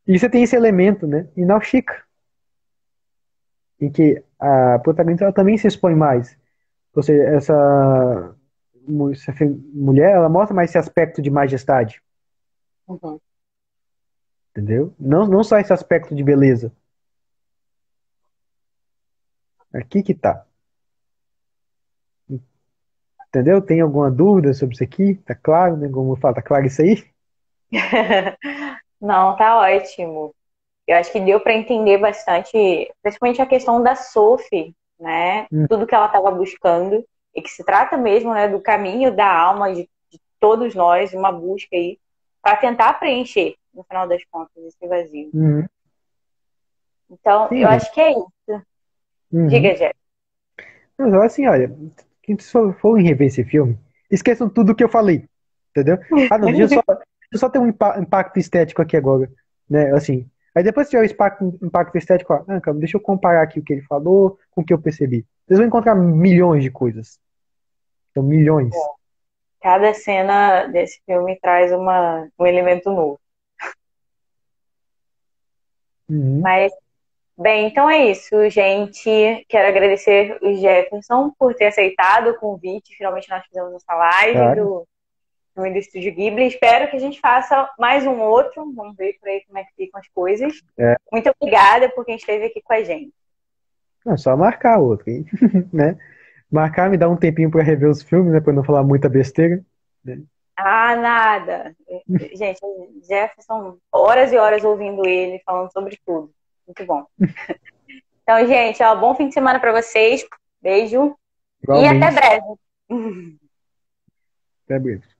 [SPEAKER 2] E você tem esse elemento, né? E na Chica, em que a protagonista ela também se expõe mais. Ou seja, essa, essa mulher, ela mostra mais esse aspecto de majestade.
[SPEAKER 1] Uhum.
[SPEAKER 2] Entendeu? Não, não só esse aspecto de beleza. Aqui que tá. Entendeu? Tem alguma dúvida sobre isso aqui? Tá claro, né? Como eu falo, tá claro isso aí? (laughs)
[SPEAKER 1] Não, tá ótimo. Eu acho que deu para entender bastante, principalmente a questão da Sophie, né? Hum. Tudo que ela estava buscando e que se trata mesmo, né, do caminho da alma de, de todos nós, uma busca aí para tentar preencher, no final das contas, esse vazio.
[SPEAKER 2] Uhum.
[SPEAKER 1] Então, Sim. eu acho que é isso. Uhum. Diga, Jeff.
[SPEAKER 2] Mas assim, olha, quem for, for rever esse filme, esqueçam tudo que eu falei, entendeu? Ah, não, deixa eu só, deixa eu só ter um impacto estético aqui agora, né? Assim, Aí depois tiver o impacto, impacto estético, ah, deixa eu comparar aqui o que ele falou com o que eu percebi. Vocês vão encontrar milhões de coisas. Então, milhões. É.
[SPEAKER 1] Cada cena desse filme traz uma, um elemento novo.
[SPEAKER 2] Uhum.
[SPEAKER 1] Mas, bem, então é isso, gente. Quero agradecer o Jefferson por ter aceitado o convite. Finalmente nós fizemos essa live claro. do do Estúdio Ghibli. Espero que a gente faça mais um outro. Vamos ver por aí como é que ficam as coisas.
[SPEAKER 2] É.
[SPEAKER 1] Muito obrigada por quem esteve aqui com a gente.
[SPEAKER 2] É só marcar outro, hein? (laughs) né? Marcar, me dá um tempinho para rever os filmes, né? Para não falar muita besteira. Né?
[SPEAKER 1] Ah, nada. Gente, Jefferson, horas e horas ouvindo ele falando sobre tudo. Muito bom. Então, gente, ó, bom fim de semana para vocês. Beijo. Igualmente. E até breve.
[SPEAKER 2] Até breve.